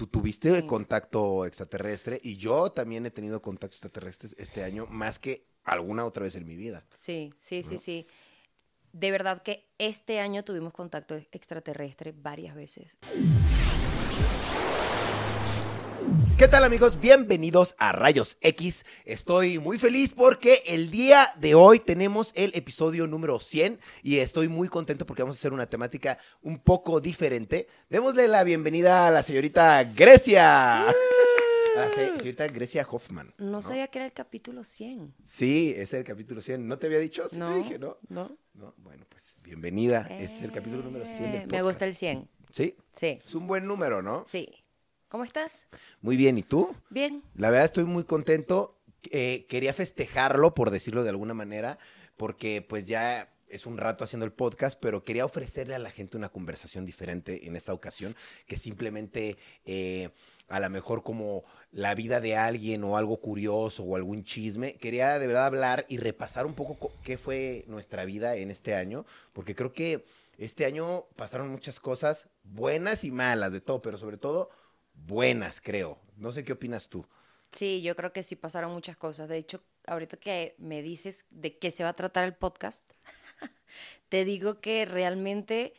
Tú tuviste Sí. contacto extraterrestre y yo también he tenido contacto extraterrestre este año más que alguna otra vez en mi vida. Sí, sí, sí, sí. De verdad que este año tuvimos contacto extraterrestre varias veces. ¿Qué tal amigos? Bienvenidos a Rayos X. Estoy muy feliz porque el día de hoy tenemos el episodio número 100 y estoy muy contento porque vamos a hacer una temática un poco diferente. Démosle la bienvenida a la señorita Grecia. A la se- señorita Grecia Hoffman. No, sabía que era el capítulo 100. Sí, es el capítulo 100. ¿No te había dicho? Sí no, te dije, ¿no? no. No, Bueno, pues bienvenida. es el capítulo número 100 del Eh, Me gusta el podcast. 100. Sí, Sí, es un buen número, ¿no? sí. ¿Cómo estás? Muy bien, ¿y tú? Bien. La verdad estoy muy contento. Eh, quería festejarlo, por decirlo de alguna manera, porque pues ya es un rato haciendo el podcast, pero quería ofrecerle a la gente una conversación diferente en esta ocasión, que simplemente eh, a lo mejor como la vida de alguien o algo curioso o algún chisme. Quería de verdad hablar y repasar un poco co- qué fue nuestra vida en este año, porque creo que este año pasaron muchas cosas buenas y malas de todo, pero sobre todo buenas, creo. No sé qué opinas tú. Sí, yo creo que sí pasaron muchas cosas. De hecho, ahorita que me dices de qué se va a tratar el podcast, te digo que realmente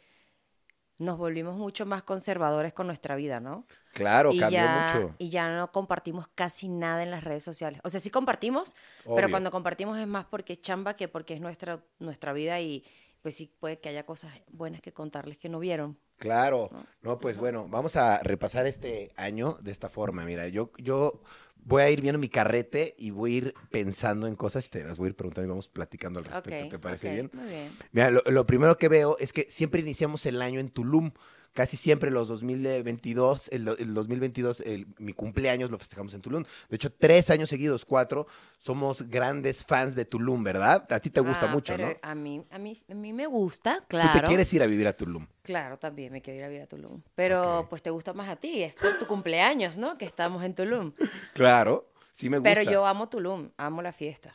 nos volvimos mucho más conservadores con nuestra vida, ¿no? Claro, y cambió ya, mucho. Y ya no compartimos casi nada en las redes sociales. O sea, sí compartimos, pero cuando compartimos es más porque es chamba que porque es nuestra, nuestra vida y pues sí puede que haya cosas buenas que contarles que no vieron. Claro. ¿no? Pues bueno, vamos a repasar este año de esta forma. Mira, yo, yo voy a ir viendo mi carrete y voy a ir pensando en cosas y te las voy a ir preguntando y vamos platicando al respecto. ¿Te parece ok, bien? Muy bien. Mira, lo, lo primero que veo es que siempre iniciamos el año en Tulum. Casi siempre los 2022, el, el 2022, el- mi cumpleaños lo festejamos en Tulum. De hecho, tres años seguidos, cuatro, somos grandes fans de Tulum, ¿verdad? A ti te gusta Ah, mucho, pero ¿no? A mí, a, mí, a mí me gusta, Tú claro. te quieres ir a vivir a Tulum. Claro, también me quiero ir a vivir a Tulum. Pero pues te gusta más a ti, es por tu cumpleaños, ¿no? Que estamos en Tulum. Claro, sí me gusta. Pero yo amo Tulum, amo la fiesta.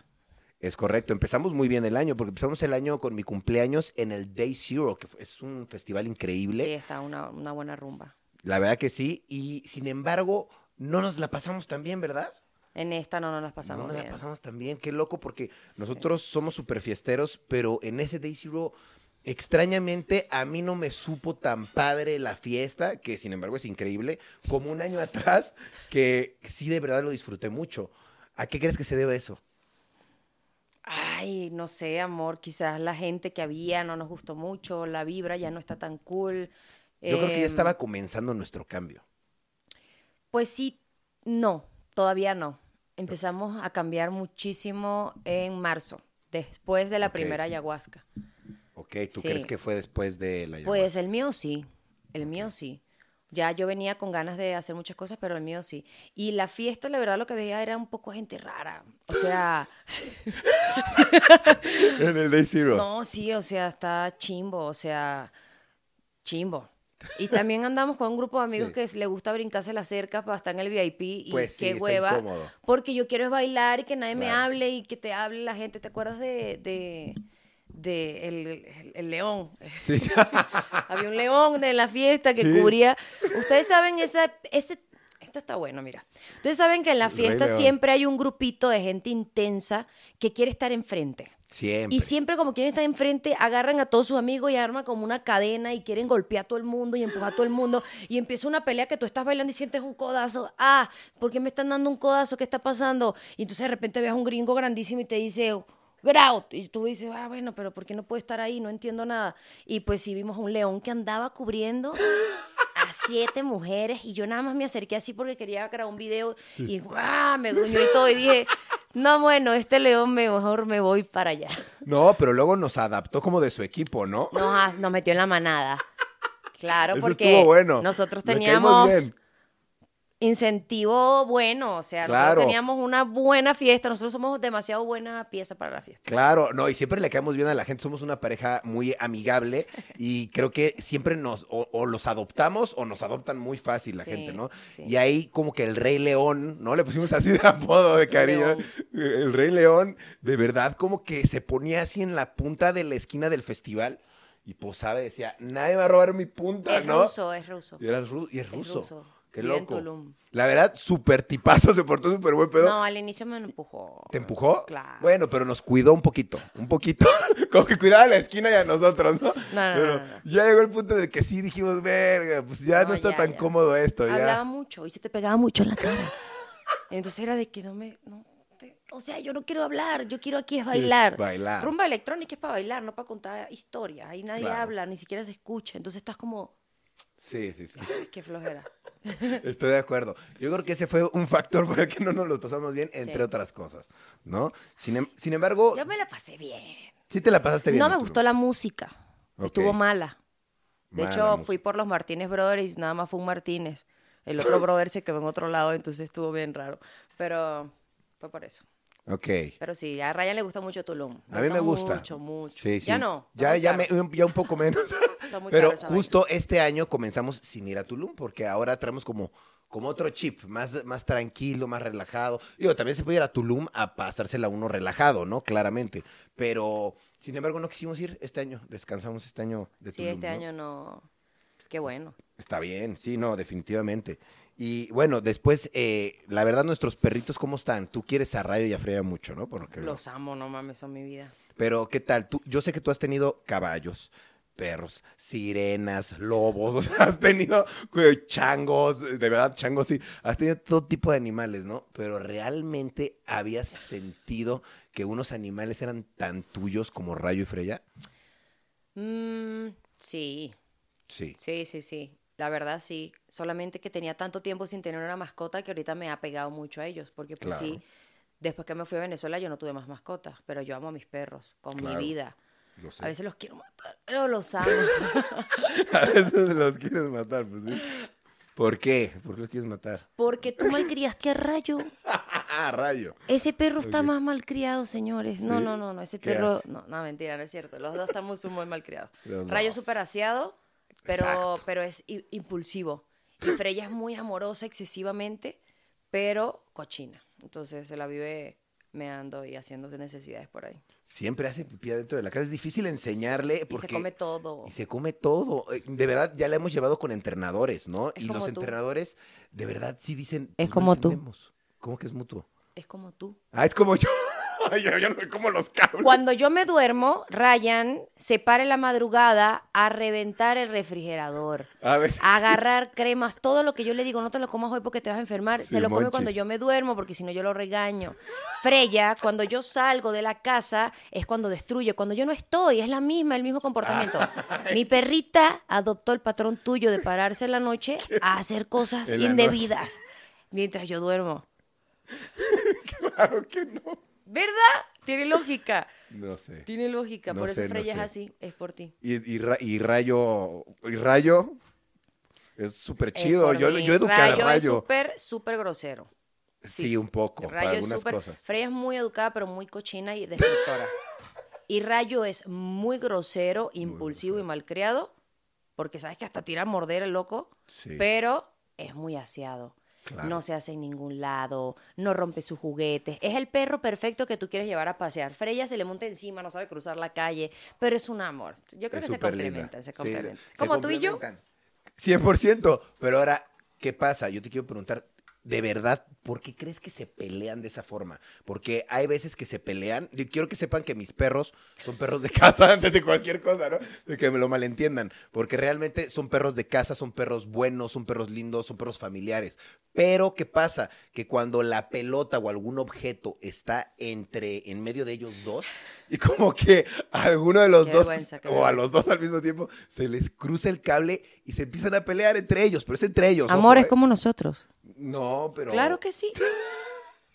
Es correcto, empezamos muy bien el año, porque empezamos el año con mi cumpleaños en el Day Zero, que es un festival increíble. Sí, está una, una buena rumba. La verdad que sí, y sin embargo, no nos la pasamos tan bien, ¿verdad? En esta no nos las pasamos no nos bien. la pasamos tan bien, qué loco, porque nosotros somos súper fiesteros, pero en ese Day Zero, extrañamente, a mí no me supo tan padre la fiesta, que sin embargo es increíble, como un año atrás, que sí de verdad lo disfruté mucho. ¿A qué crees que se debe eso? Ay, no sé, amor, quizás la gente que había no nos gustó mucho, la vibra ya no está tan cool. Yo creo que ya Em, estaba comenzando nuestro cambio. Pues sí, no, todavía no. Empezamos a cambiar muchísimo en marzo, después de la primera ayahuasca. Ok, ¿tú Sí. crees que fue después de la Pues ayahuasca? el mío sí, el mío sí. Ya yo venía con ganas de hacer muchas cosas, pero el mío sí. Y la fiesta, la verdad, lo que veía era un poco gente rara. O sea, en el Day Zero. no, sí, o sea, está chimbo, o sea, chimbo. Y también andamos con un grupo de amigos Sí. que le gusta brincarse la cerca para estar en el VIP y Pues sí, qué está hueva. incómodo. Porque yo quiero bailar y que nadie me hable y que te hable la gente. ¿Te acuerdas de, de, de el, el- el león? Sí. Había un león en la fiesta que Sí. cubría. Ustedes saben esa, ese, esto está bueno, mira. Ustedes saben que en la fiesta siempre hay un grupito de gente intensa que quiere estar enfrente. Siempre. Y siempre como quieren estar enfrente, agarran a todos sus amigos y arman como una cadena y quieren golpear a todo el mundo y empujar a todo el mundo. Y empieza una pelea que tú estás bailando y sientes un codazo. Ah, ¿por qué me están dando un codazo? ¿Qué está pasando? Y entonces de repente ves a un gringo grandísimo y te dice, get out. Y tú dices, ah, bueno, pero ¿por qué no puedo estar ahí? No entiendo nada. Y pues sí vimos un león que andaba cubriendo a siete mujeres y yo nada más me acerqué así porque quería grabar un video y ¡ah! me gruñó y todo y dije, no, bueno, este león mejor me voy para allá. No, pero luego nos adaptó como de su equipo, ¿no? Nos, ha- nos metió en la manada. Claro, Eso porque bueno. nosotros teníamos. Incentivo bueno, o sea, Claro. nosotros teníamos una buena fiesta, nosotros somos demasiado buena pieza para la fiesta. Claro, no, y siempre le caemos bien a la gente, somos una pareja muy amigable y creo que siempre nos, o, o los adoptamos o nos adoptan muy fácil la Sí, gente, ¿no? sí. Y ahí como que el Rey León, ¿no? Le pusimos así de apodo de cariño. León. El Rey León, de verdad, como que se ponía así en la punta de la esquina del festival y posaba y decía, nadie va a robar mi punta, Es ¿no? ruso, es ruso. Y, era ru- y es Es ruso. Qué loco. Tulum. La verdad, súper tipazo, se portó súper buen pedo. No, al inicio me empujó. ¿Te empujó? Claro. Bueno, pero nos cuidó un poquito, un poquito. Como que cuidaba la esquina y a nosotros, ¿no? No, no, Pero no, no. ya llegó el punto en el que sí dijimos, verga, pues ya no, está ya, tan ya. cómodo esto, Hablaba ya. mucho y se te pegaba mucho en la cara. Entonces era de que no me... te- o sea, yo no quiero hablar, yo quiero aquí es bailar. bailar. Rumba electrónica es para bailar, no para contar historias. Ahí nadie Claro. habla, ni siquiera se escucha. Entonces estás como, Sí, sí, sí. "Ay, qué flojera. Estoy de acuerdo. Yo creo que ese fue un factor para que no nos lo pasamos bien, entre Sí. otras cosas, ¿no? Sin, em- sin embargo, Yo me la pasé bien. sí te la pasaste bien. No me gustó la música. Estuvo mala. De Mala hecho, música. fui por los Martínez Brothers y nada más fue un Martínez. El otro brother se quedó en otro lado, entonces estuvo bien raro. Pero fue por eso. Ok. Pero sí, a Ryan le gusta mucho Tulum. A mí me gusta. Mucho, mucho. Sí, sí. Ya no. Ya, ya, me- un- ya un poco menos. Está muy Pero justo este año comenzamos sin ir a Tulum, porque ahora traemos como, como otro chip, más, más tranquilo, más relajado. Digo, también se puede ir a Tulum a pasársela uno relajado, ¿no? Claramente. Pero, sin embargo, no quisimos ir este año. Descansamos este año de Sí, Tulum. este ¿no? año no. Qué bueno. Está bien, sí, no, definitivamente. Y bueno, después, eh, la verdad, nuestros perritos, ¿cómo están? Tú quieres a Rayo y a Freya mucho, ¿no? Por lo que veo. Los amo, no mames, son mi vida. Pero, ¿qué tal? Tú, yo sé que tú has tenido caballos, perros, sirenas, lobos, o sea, has tenido güey, changos, de verdad, changos sí, has tenido todo tipo de animales, ¿no? Pero realmente habías sentido que unos animales eran tan tuyos como Rayo y Freya? Mm, sí, Sí. sí, sí, sí. La verdad sí. Solamente que tenía tanto tiempo sin tener una mascota que ahorita me ha pegado mucho a ellos. Porque pues Claro. sí, después que me fui a Venezuela yo no tuve más mascotas. Pero yo amo a mis perros con Claro. mi vida. A veces los quiero matar, pero los amo. A veces los quieres matar, pues sí. ¿Por qué? ¿Por qué los quieres matar? Porque tú malcriaste a Rayo. Ah, Rayo. Ese perro está Ok. más malcriado, señores. No, ¿Sí? no, no, no. Ese ¿Qué perro. hace? No, no, mentira, no es cierto. Los dos estamos muy malcriados. Los Rayo dos. súper aseado, pero, Exacto. pero es impulsivo. Y Freya es muy amorosa excesivamente, pero cochina. Entonces se la vive meando y haciendo necesidades por ahí. Siempre hace pipí adentro de la casa. Es difícil enseñarle Y porque... se come todo. Y se come todo. Eh, De verdad, ya la hemos llevado con entrenadores, ¿no? Es y los tú. entrenadores, de verdad, sí dicen. Es "Pues no como tú". entendemos". ¿Cómo que es mutuo? Es como tú. Ah, es como yo. Ay, yo, yo no me como los cables. Cuando yo me duermo, Ryan se para en la madrugada a reventar el refrigerador. A veces. a agarrar cremas, todo lo que yo le digo, no te lo comas hoy porque te vas a enfermar, Sí, se lo come cuando yo me duermo porque si no yo lo regaño. Freya, cuando yo salgo de la casa, es cuando destruye, cuando yo no estoy, es la misma, el mismo comportamiento. Mi perrita adoptó el patrón tuyo de pararse en la noche a hacer cosas indebidas mientras yo duermo. Claro que no. ¿Verdad? Tiene lógica. No sé. Tiene lógica, No por eso no Freya sé. es así, es por ti. Y, y, Ra- y Rayo. Y Rayo. Es súper chido. Yo, yo eduqué a Rayo es Rayo. súper, súper grosero. Sí, un poco. Rayo para es súper- cosas. Freya es muy educada, pero muy cochina y destructora. y Rayo es muy grosero, impulsivo y malcriado, porque sabes que hasta tira a morder el loco, Sí. pero es muy aseado. Claro. No se hace en ningún lado, no rompe sus juguetes. Es el perro perfecto que tú quieres llevar a pasear. Freya se le monta encima, no sabe cruzar la calle, pero es un amor. Yo creo Es que se complementan, se complementan. Como tú y yo. complementan. 100%. Pero ahora, ¿qué pasa? Yo te quiero preguntar, de verdad, ¿por qué crees que se pelean de esa forma? Porque hay veces que se pelean. Y quiero que sepan que mis perros son perros de casa antes de cualquier cosa, ¿no? De que me lo malentiendan. Porque realmente son perros de casa, son perros buenos, son perros lindos, son perros familiares. Pero, ¿qué pasa? Que cuando la pelota o algún objeto está entre, en medio de ellos dos, y como que a alguno de los Qué dos, o a los dos al mismo tiempo, se les cruza el cable y se empiezan a pelear entre ellos. Pero es entre ellos. ojo, Amor, es ¿eh? como nosotros. No, pero. Claro que sí.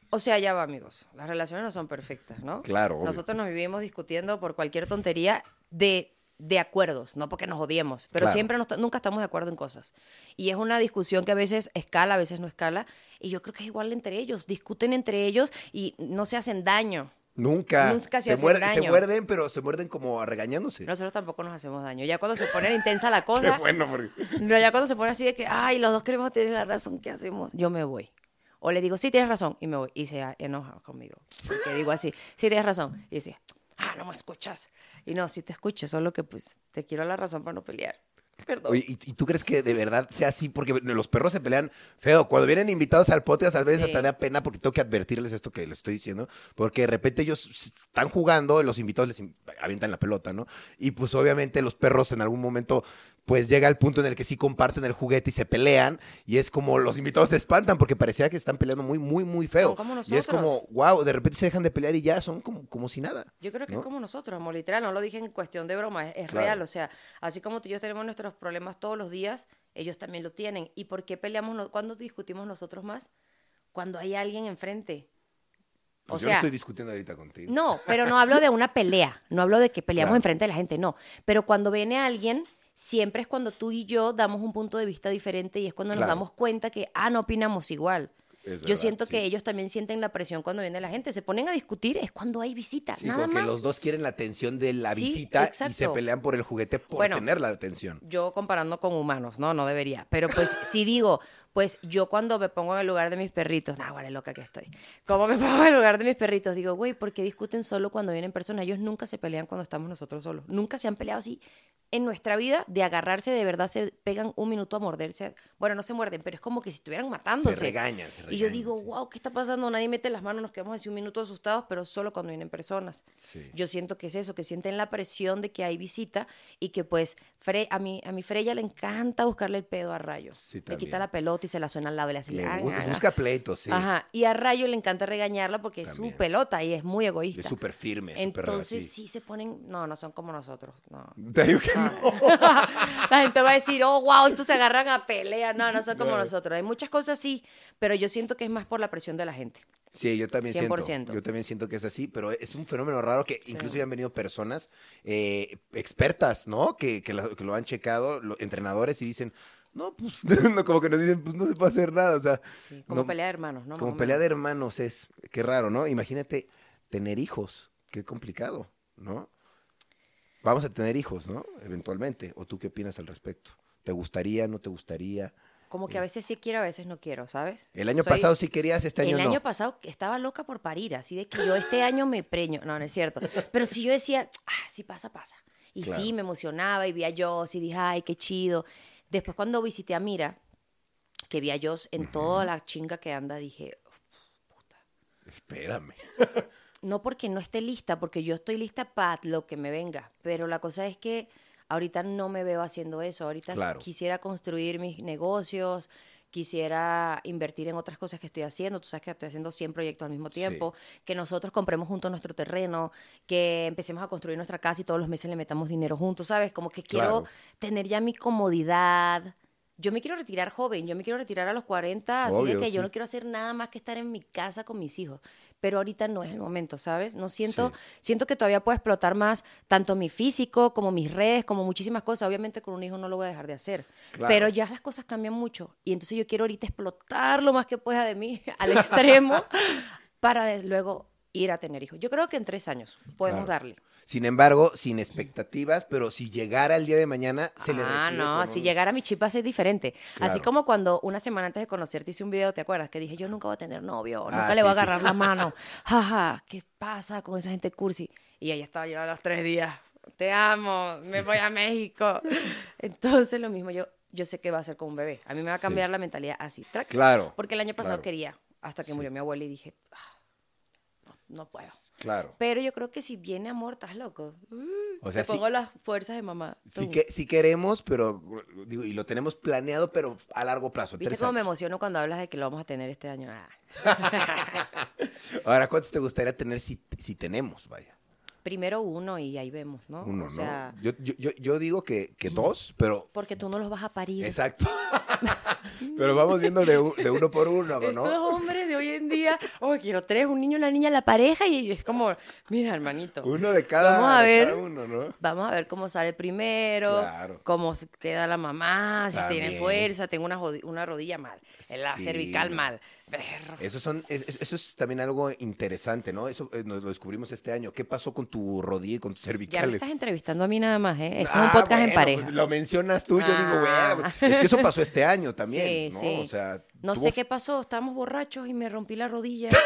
O sea, ya va, amigos. Las relaciones no son perfectas, ¿no? Claro, obvio. Nosotros nos vivimos discutiendo por cualquier tontería de, de acuerdos, no porque nos odiemos, pero Claro. siempre nos- nunca estamos de acuerdo en cosas. Y es una discusión que a veces escala, a veces no escala. Y yo creo que es igual entre ellos. Discuten entre ellos y no se hacen daño. Nunca. Nunca se se, hacen muerden, se daño. muerden, pero se muerden como regañándose. Nosotros tampoco nos hacemos daño. Ya cuando se pone intensa la Qué cosa, bueno, porque. No, ya cuando se pone así de que, ay, los dos queremos tener la razón, ¿qué hacemos? Yo me voy. O le digo, sí, tienes razón, y me voy. Y se enoja conmigo. Porque digo así, sí, tienes razón. Y dice, ah, no me escuchas. Y no, sí te escucho, solo que pues te quiero la razón para no pelear. Perdón. Oye, ¿y, y tú crees que de verdad sea así? Porque los perros se pelean feo. Cuando vienen invitados al podcast, a veces Sí. hasta da pena porque tengo que advertirles esto que les estoy diciendo. Porque de repente ellos están jugando, los invitados les avientan la pelota, ¿no? Y pues obviamente los perros en algún momento, pues llega el punto en el que sí comparten el juguete y se pelean. Y es como los invitados se espantan porque parecía que están peleando muy, muy, muy feo. Como Y es como, wow, de repente se dejan de pelear y ya son como, como si nada. Yo creo que ¿no? es como nosotros, amor, literal, no lo dije en cuestión de broma, es, es Claro. real, o sea, así como tú y yo tenemos nuestros problemas todos los días, ellos también lo tienen. ¿Y por qué peleamos, no- cuándo discutimos nosotros más? Cuando hay alguien enfrente. O Pues no sea, estoy discutiendo ahorita contigo. no, pero no hablo de una pelea, no hablo de que peleamos Claro. enfrente de la gente, no. Pero cuando viene alguien, siempre es cuando tú y yo damos un punto de vista diferente y es cuando nos damos cuenta que, ah, no opinamos igual. Es yo verdad, siento sí. que ellos también sienten la presión cuando viene la gente. Se ponen a discutir, es cuando hay visita, Sí, nada más. los dos quieren la atención de la Sí, visita y se pelean por el juguete por Bueno, tener la atención. yo comparando con humanos, no, no debería. Pero pues si digo, pues yo cuando me pongo en el lugar de mis perritos, nah, vale, loca que estoy. Como me pongo en el lugar de mis perritos, digo, güey, ¿por qué discuten solo cuando vienen personas? Ellos nunca se pelean cuando estamos nosotros solos. Nunca se han peleado así. En nuestra vida, de agarrarse, de verdad se pegan un minuto a morderse. Bueno, no se muerden, pero es como que si estuvieran matándose. Se regañan, se Y yo regañan, digo, wow, ¿qué está pasando? Nadie mete las manos, nos quedamos así un minuto asustados, pero solo cuando vienen personas. Sí. Yo siento que es eso, que sienten la presión de que hay visita y que pues Fre- a mi a mi Freya le encanta buscarle el pedo a Rayo. Sí, le quita la pelota y se la suena al lado y le hace Le "Ah, bu- ah, ah". busca pleitos, sí. Ajá, y a Rayo le encanta regañarla porque es su pelota y es muy egoísta. es súper firme. Entonces sí se ponen, no, no son como nosotros, no. Te digo que no. La gente va a decir, oh, wow, estos se agarran a pelea. No, no son como No. nosotros. Hay muchas cosas sí, pero yo siento que es más por la presión de la gente. Sí, yo también 100%. siento. Yo también siento que es así, pero es un fenómeno raro que incluso ya han venido personas eh, expertas, ¿no? Que, que, la- que lo han checado, entrenadores, y dicen, no, pues, no, como que nos dicen, pues no se puede hacer nada. O sea, Sí, como no- pelea de hermanos, ¿no? Como pelea de hermanos es, qué raro, ¿no? Imagínate tener hijos, qué complicado, ¿no? Vamos a tener hijos, ¿no? Eventualmente. ¿O tú qué opinas al respecto? ¿Te gustaría, no te gustaría? Como que a veces sí quiero, a veces no quiero, ¿sabes? El año Soy- pasado sí querías, este año el no. año pasado estaba loca por parir, así de que yo este año me preño. No, no es cierto. Pero si yo decía, ah, sí pasa, pasa. Y Claro. sí, me emocionaba y vi a Joss y dije, ay, qué chido. Después cuando visité a Mira, que vi a Joss en toda la chinga que anda, dije, Espérame. no porque no esté lista, porque yo estoy lista para lo que me venga, pero la cosa es que ahorita no me veo haciendo eso, ahorita Claro. quisiera construir mis negocios, quisiera invertir en otras cosas que estoy haciendo, tú sabes que estoy haciendo 100 proyectos al mismo tiempo, que nosotros compremos juntos nuestro terreno, que empecemos a construir nuestra casa y todos los meses le metamos dinero juntos, ¿sabes? Como que quiero Claro. tener ya mi comodidad. Yo me quiero retirar joven, yo me quiero retirar a los 40, así de que sí. yo no quiero hacer nada más que estar en mi casa con mis hijos. Pero ahorita no es el momento, ¿sabes? No siento, Sí. siento que todavía puedo explotar más tanto mi físico como mis redes, como muchísimas cosas. Obviamente con un hijo no lo voy a dejar de hacer. Claro. Pero ya las cosas cambian mucho. Y entonces yo quiero ahorita explotar lo más que pueda de mí al extremo para luego ir a tener hijos. Yo creo que en tres años podemos Claro. darle. Sin embargo, sin expectativas, pero si llegara el día de mañana, se le ah, no, si un- llegara mi chip va a ser diferente. Así como cuando una semana antes de conocerte hice un video, ¿te acuerdas? Que dije, yo nunca voy a tener novio, Ah, nunca le voy a sí. agarrar la mano. Jaja, ¿qué pasa con esa gente cursi? Y ahí estaba yo a los tres días. Te amo, me voy a México. Entonces lo mismo, yo, yo sé que va a ser con un bebé. A mí me va a Sí. cambiar la mentalidad así. Claro. Porque el año pasado claro. quería, hasta que murió mi abuela y dije, "Ah, no, no puedo. Claro. Pero yo creo que si viene amor, estás loco. O sea, Te pongo las fuerzas de mamá. sí, Tum. que, sí queremos, pero digo, y lo tenemos planeado, pero a largo plazo. ¿Viste cómo me emociono cuando hablas de que lo vamos a tener este año? Ah. Ahora, ¿cuántos te gustaría tener si, si tenemos, vaya? Primero uno y ahí vemos, ¿no? Uno, o sea, ¿no? Yo, yo, yo, digo que, que dos, pero... porque tú no los vas a parir. Exacto. pero vamos viendo de, un- de uno por uno, Estos ¿no? hombres de hoy en día, oh, quiero tres, un niño, una niña, la pareja, y es como, mira, hermanito, Uno de cada, Vamos a ver. uno, ¿no? vamos a ver cómo sale primero, Claro. cómo queda la mamá, si tiene fuerza, tengo una, una rodilla mal, la Sí, cervical no. mal. Perro. Eso, son, es- es- eso es también algo interesante, ¿no? Eso eh, nos lo descubrimos este año. ¿Qué pasó con tu rodilla y con tus Ya me cervicales? estás entrevistando a mí nada más, ¿eh? Esto es un Ah, podcast en bueno, pareja. pues lo mencionas tú, yo digo, Ah. bueno, pues, es que eso pasó este año también, Sí, ¿no? sí. O sea, No tuvo sé qué pasó, estábamos borrachos y me rompí la rodilla.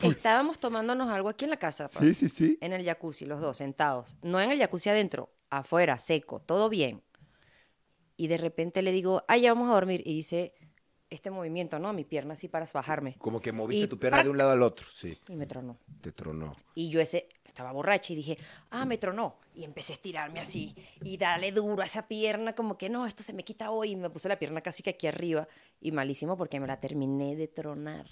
Estábamos tomándonos algo aquí en la casa, pa, Pues Sí, sí, sí. en el jacuzzi, los dos, sentados. No en el jacuzzi adentro, afuera, seco, todo bien. Y de repente le digo, ay, ya vamos a dormir. Y hice este movimiento, ¿no? Mi pierna así para bajarme. Como que moviste Y tu pierna de un lado al otro. Sí, Y me tronó. te tronó. Y yo ese, estaba borracha y dije, ah, me tronó. Y empecé a estirarme así y darle duro a esa pierna, como que no, esto se me quita hoy. Y me puse la pierna casi que aquí arriba. Y malísimo porque me la terminé de tronar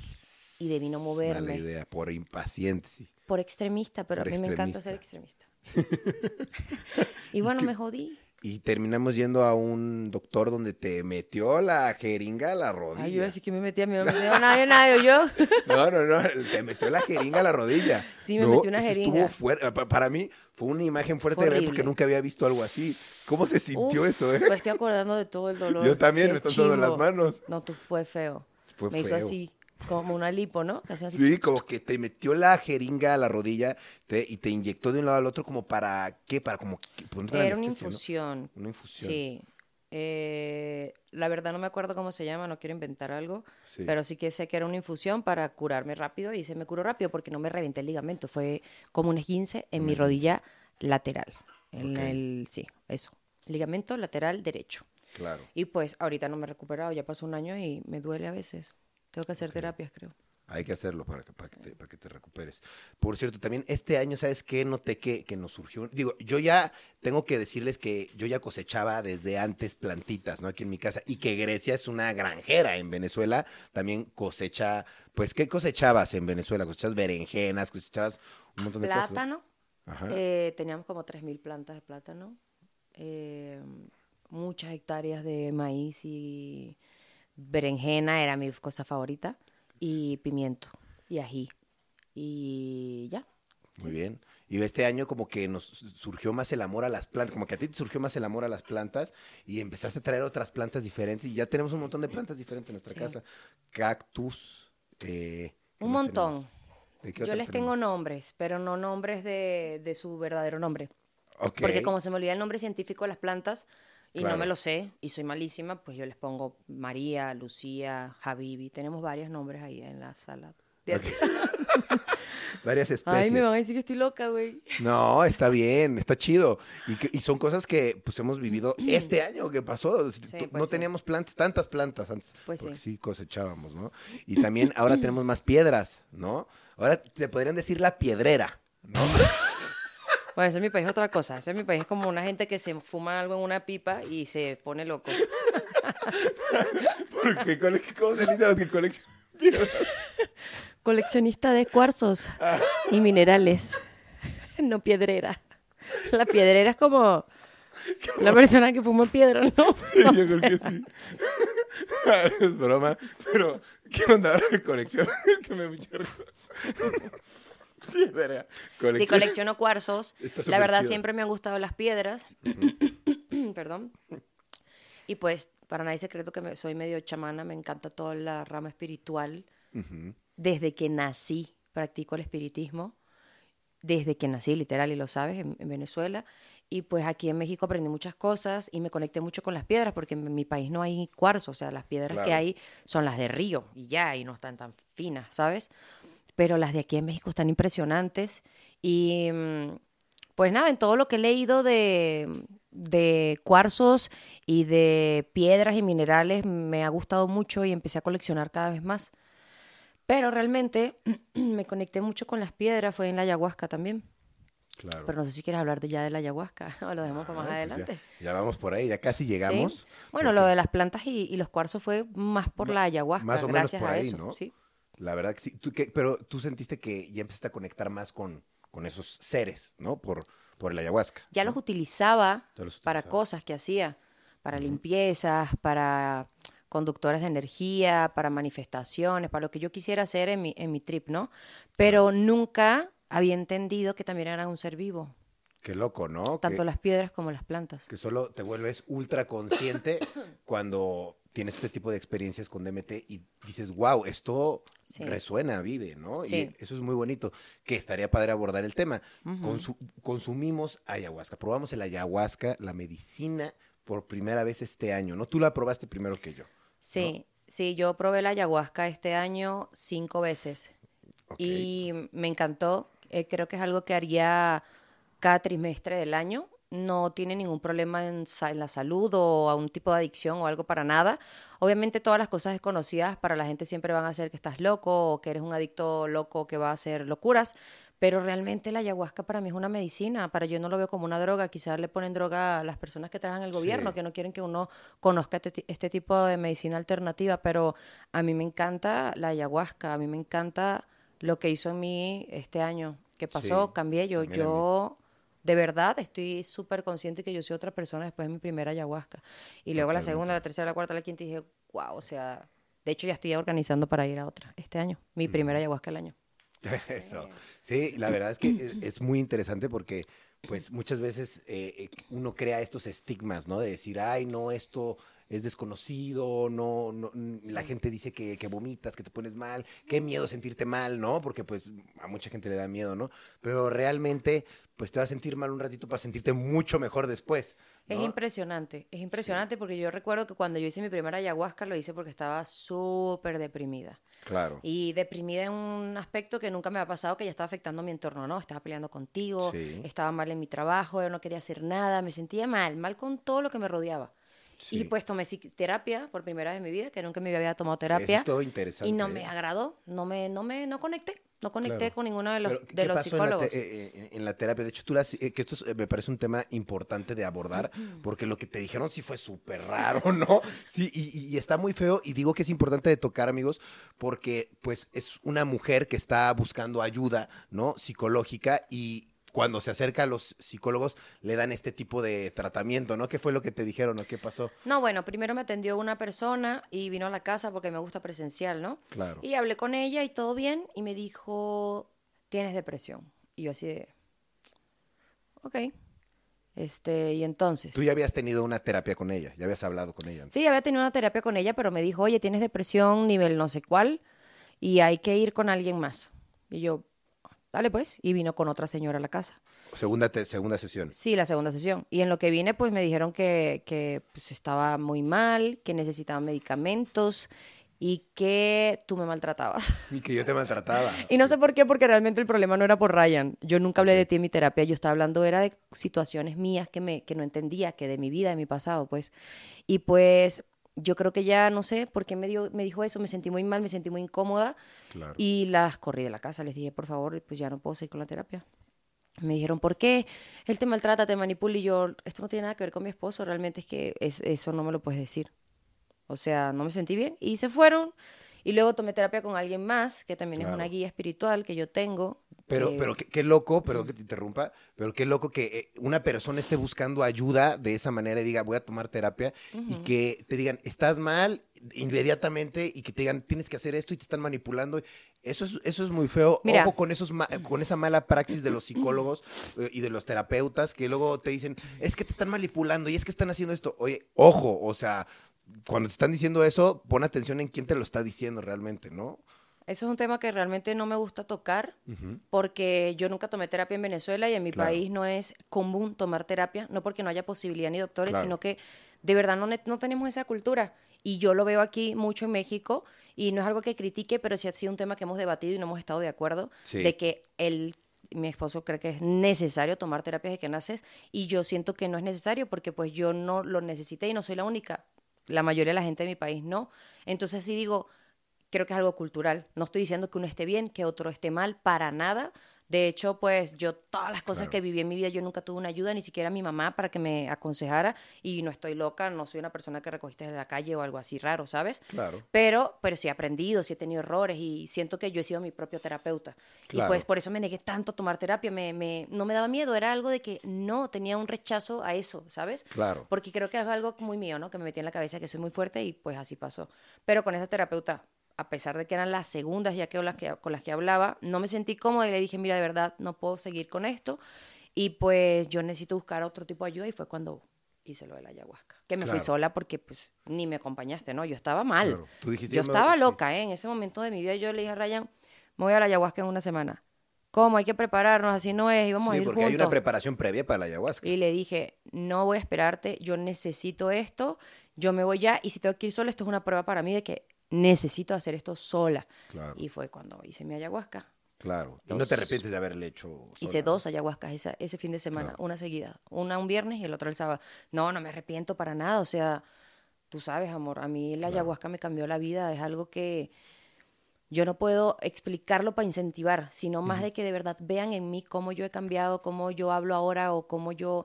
y debí no Mala moverme. idea, por impaciente, sí. Por extremista, pero Por a mí me encanta ser extremista. extremista. y bueno, me jodí. Y terminamos yendo a un doctor donde te metió la jeringa a la rodilla. Ay, yo así que me metí a mí, no me nadie, nadie, yo. No, no, no, te metió la jeringa a la rodilla. Sí, me No, metió una jeringa. Estuvo fuerte. Pa- Para mí fue una imagen fuerte de ver porque nunca había visto algo así. ¿Cómo se sintió Uf, eso, eh? Me estoy acordando de todo el dolor. Yo también, Qué me están sudando las manos. No, tú fue feo. Fue me hizo feo. así, como una lipo, ¿no? Así. Sí, como que te metió la jeringa a la rodilla te- y te inyectó de un lado al otro como para, ¿qué? Para como ponerte la Era una anestesia, ¿no? infusión. Una infusión. Sí. Eh, la verdad no me acuerdo cómo se llama, no quiero inventar algo, Sí. pero sí que sé que era una infusión para curarme rápido y se me curó rápido porque no me reventé el ligamento, fue como un esguince en mi rodilla lateral. En el, sí, eso, ligamento lateral derecho. Claro. Y pues ahorita no me he recuperado, ya pasó un año y me duele a veces. Tengo que hacer terapias, creo. Hay que hacerlo para que, para, que te, para que te recuperes. Por cierto, también este año, ¿sabes qué? Noté que, que nos surgió. Digo, yo ya tengo que decirles que yo ya cosechaba desde antes plantitas, ¿no? Aquí en mi casa. Y que Grecia es una granjera en Venezuela. También cosecha. Pues, ¿qué cosechabas en Venezuela? Cosechabas berenjenas, cosechabas un montón de cosas. Plátano, Ajá. eh, teníamos como 3.000 plantas de plátano, eh, muchas hectáreas de maíz y berenjena, era mi cosa favorita, y pimiento y ají. Y ya. Muy bien. Y este año como que nos surgió más el amor a las plantas, como que a ti te surgió más el amor a las plantas y empezaste a traer otras plantas diferentes y ya tenemos un montón de plantas diferentes en nuestra Sí. casa. Cactus. eh, ¿qué Un montón. Yo les tengo nombres, pero no nombres de, de su verdadero nombre. Porque como se me olvida el nombre científico de las plantas y Claro. no me lo sé y soy malísima, pues yo les pongo María, Lucía, Habibi. Tenemos varios nombres ahí en la sala. de. Varias especies. Ay, me van a decir que estoy loca, güey. No, está bien, está chido. Y, que- y son cosas que pues hemos vivido este año que pasó. Sí, pues no sí. teníamos plantas, tantas plantas antes. Pues porque sí. sí cosechábamos, ¿no? Y también ahora tenemos más piedras, ¿no? Ahora te podrían decir la piedrera, ¿no? Bueno, ese en mi país es otra cosa. Ese en mi país es como una gente que se fuma algo en una pipa y se pone loco. Porque, cole- ¿Cómo se dice a los que coleccionan piedras? Coleccionista de cuarzos y minerales. No piedrera. La piedrera es como la persona que fuma piedra, ¿no? Yo creo que sí. es broma, pero ¿qué onda ahora de colección? Es que me mucha risa. Piedra. Sí, Colección- colecciono cuarzos. La verdad, chido. siempre me han gustado las piedras. Perdón. Y pues, para nadie es secreto que me- soy medio chamana, me encanta toda la rama espiritual. Ujú. Desde que nací, practico el espiritismo. Desde que nací, literal, y lo sabes, en, en Venezuela. Y pues aquí en México aprendí muchas cosas y me conecté mucho con las piedras, porque en mi país no hay cuarzo. O sea, las piedras que Claro. hay son las de río y ya, y no están tan finas, ¿sabes? Pero las de aquí en México están impresionantes. Y mm, pues nada, en todo lo que he leído de, de cuarzos y de piedras y minerales me ha gustado mucho y empecé a coleccionar cada vez más. Pero realmente me conecté mucho con las piedras, fue en la ayahuasca también. Claro. Pero no sé si quieres hablar de ya de la ayahuasca o lo dejamos para Ah, más pues adelante. Ya, ya vamos por ahí, ya casi llegamos. ¿Sí? Bueno, porque lo de las plantas y, y los cuarzos fue más por la ayahuasca, más o menos gracias por a ahí, eso. ¿no? Sí. La verdad que sí. Tú, qué- pero tú sentiste que ya empezaste a conectar más con, con esos seres, ¿no? Por, por el ayahuasca. Ya los utilizaba Ya los para cosas que hacía, para limpiezas, para conductores de energía, para manifestaciones, para lo que yo quisiera hacer en mi, en mi trip, ¿no? Pero nunca había entendido que también era un ser vivo, Qué loco, ¿no? tanto que, las piedras como las plantas. que solo te vuelves ultra consciente cuando tienes este tipo de experiencias con DMT y dices, wow, esto Sí. resuena, vive, ¿no? Sí. Y eso es muy bonito, que estaría padre abordar el tema. Consu- consumimos ayahuasca, probamos el ayahuasca, la medicina, por primera vez este año, ¿no? Tú la probaste primero que yo. Sí, sí, yo probé la ayahuasca este año cinco veces y me encantó. Eh, creo que es algo que haría cada trimestre del año no tiene ningún problema en, la salud o a un tipo de adicción o algo para nada. Obviamente todas las cosas desconocidas para la gente siempre van a ser que estás loco o que eres un adicto loco que va a hacer locuras, pero realmente la ayahuasca para mí es una medicina, para yo no lo veo como una droga, quizás le ponen droga a las personas que trabajan en el gobierno, Sí. que no quieren que uno conozca este, este tipo de medicina alternativa, pero a mí me encanta la ayahuasca, a mí me encanta lo que hizo en mí este año, que pasó, Sí, cambié, yo de verdad estoy súper consciente que yo soy otra persona después de mi primera ayahuasca. Y luego la segunda, la tercera, la cuarta, la quinta, y dije, wow, o sea, de hecho ya estoy organizando para ir a otra este año, mi primera ayahuasca del año. Eso. Sí, la verdad es que es, es muy interesante porque, pues, muchas veces eh, eh, uno crea estos estigmas, ¿no? De decir, ay, no, esto es desconocido, no, no la gente dice que, que vomitas, que te pones mal, qué miedo sentirte mal, ¿no? Porque, pues, a mucha gente le da miedo, ¿no? Pero realmente, pues, te vas a sentir mal un ratito para sentirte mucho mejor después. Es impresionante, es impresionante porque yo recuerdo que cuando yo hice mi primera ayahuasca lo hice porque estaba súper deprimida. Claro. Y deprimida en un aspecto que nunca me ha pasado, que ya estaba afectando mi entorno, ¿no? Estaba peleando contigo, Sí. estaba mal en mi trabajo, yo no quería hacer nada, me sentía mal, mal con todo lo que me rodeaba. Sí. Y pues tomé terapia por primera vez en mi vida, que nunca me había tomado Eso terapia. es todo interesante. Y no ¿eh? me agradó, no me, no me, no conecté, no conecté Claro. con ninguno de los, Pero, ¿qué de los pasó en la, psicólogos. eh, en la terapia? De hecho, tú las- eh, que esto es, eh, me parece un tema importante de abordar, porque lo que te dijeron sí fue súper raro, ¿no? Sí, y- y está muy feo, y digo que es importante de tocar, amigos, porque pues es una mujer que está buscando ayuda, ¿no? Psicológica, y cuando se acerca a los psicólogos le dan este tipo de tratamiento, ¿no? ¿Qué fue lo que te dijeron o qué pasó? No, bueno, primero me atendió una persona y vino a la casa porque me gusta presencial, ¿no? Claro. Y hablé con ella y todo bien y me dijo, tienes depresión. Y yo así de, ok. Este, y entonces... Tú ya habías tenido una terapia con ella, ya habías hablado con ella. antes. Sí, había tenido una terapia con ella, pero me dijo, oye, tienes depresión nivel no sé cuál y hay que ir con alguien más. Y yo, dale pues, y vino con otra señora a la casa. Segunda, te- segunda sesión. Sí, la segunda sesión. Y en lo que vine, pues me dijeron que, que pues, estaba muy mal, que necesitaba medicamentos y que tú me maltratabas. Y que yo te maltrataba. Y no sé por qué, porque realmente el problema no era por Ryan. Yo nunca hablé de ti en mi terapia. Yo estaba hablando era de situaciones mías que, me, que no entendía, que de mi vida, de mi pasado, pues. Y pues yo creo que ya, no sé por qué me, dio, me dijo eso. Me sentí muy mal, me sentí muy incómoda. Claro. Y las corrí de la casa. Les dije, por favor, pues ya no puedo seguir con la terapia. Me dijeron, ¿por qué? Él te maltrata, te manipula. Y yo, esto no tiene nada que ver con mi esposo. Realmente es que es- eso no me lo puedes decir. O sea, no me sentí bien. Y se fueron. Y luego tomé terapia con alguien más, que también es una guía espiritual que yo tengo. Pero, que- pero qué, qué loco, perdón que te interrumpa, pero qué loco que eh, una persona esté buscando ayuda de esa manera y diga, voy a tomar terapia, y que te digan, estás mal inmediatamente, y que te digan, tienes que hacer esto y te están manipulando. Eso es, eso es muy feo. Mira. Ojo con, esos con esa mala praxis de los psicólogos eh, y de los terapeutas que luego te dicen, es que te están manipulando y es que están haciendo esto. Oye, ojo, o sea, cuando te están diciendo eso, pon atención en quién te lo está diciendo realmente, ¿no? Eso es un tema que realmente no me gusta tocar Ujú. porque yo nunca tomé terapia en Venezuela y en mi Claro. país no es común tomar terapia, no porque no haya posibilidad ni doctores, Claro. sino que de verdad no, no tenemos esa cultura. Y yo lo veo aquí mucho en México y no es algo que critique, pero sí ha sido un tema que hemos debatido y no hemos estado de acuerdo Sí. de que el mi esposo cree que es necesario tomar terapia desde que naces y yo siento que no es necesario porque pues yo no lo necesité y no soy la única. La mayoría de la gente de mi país no. Entonces sí digo, creo que es algo cultural. No estoy diciendo que uno esté bien, que otro esté mal, para nada. De hecho, pues yo todas las cosas Claro. que viví en mi vida, yo nunca tuve una ayuda, ni siquiera mi mamá para que me aconsejara y no estoy loca, no soy una persona que recogiste de la calle o algo así raro, ¿sabes? Claro. Pero, pero sí he aprendido, sí he tenido errores y siento que yo he sido mi propio terapeuta. Y Claro. pues por eso me negué tanto a tomar terapia, me, me- no me daba miedo, era algo de que no, tenía un rechazo a eso, ¿sabes? Claro. Porque creo que es algo muy mío, ¿no? Que me metí en la cabeza que soy muy fuerte y pues así pasó. Pero con esa terapeuta, a pesar de que eran las segundas ya que, con las que con las que hablaba, no me sentí cómoda y le dije, mira, de verdad, no puedo seguir con esto. Y pues yo necesito buscar otro tipo de ayuda y fue cuando hice lo de la ayahuasca. Que me fui Claro. sola porque pues ni me acompañaste, ¿no? Yo estaba mal. Claro. Tú dijiste, yo "Ya me estaba voy", sí. loca, ¿eh? En ese momento de mi vida yo le dije a Ryan, me voy a la ayahuasca en una semana. ¿Cómo? Hay que prepararnos, así no es, íbamos Sí, a ir porque juntos. hay una preparación previa para la ayahuasca. Y le dije, no voy a esperarte, yo necesito esto, yo me voy ya y si tengo que ir sola, esto es una prueba para mí de que necesito hacer esto sola. Claro. Y fue cuando hice mi ayahuasca. Claro. Y no te arrepientes de haberle hecho. Hice sola, ¿no? dos ayahuascas esa- ese fin de semana, Claro. una seguida. Una un viernes y el otro el sábado. No, no me arrepiento para nada. O sea, tú sabes, amor, a mí la Claro. ayahuasca me cambió la vida. Es algo que yo no puedo explicarlo para incentivar, sino más de que de verdad vean en mí cómo yo he cambiado, cómo yo hablo ahora o cómo yo,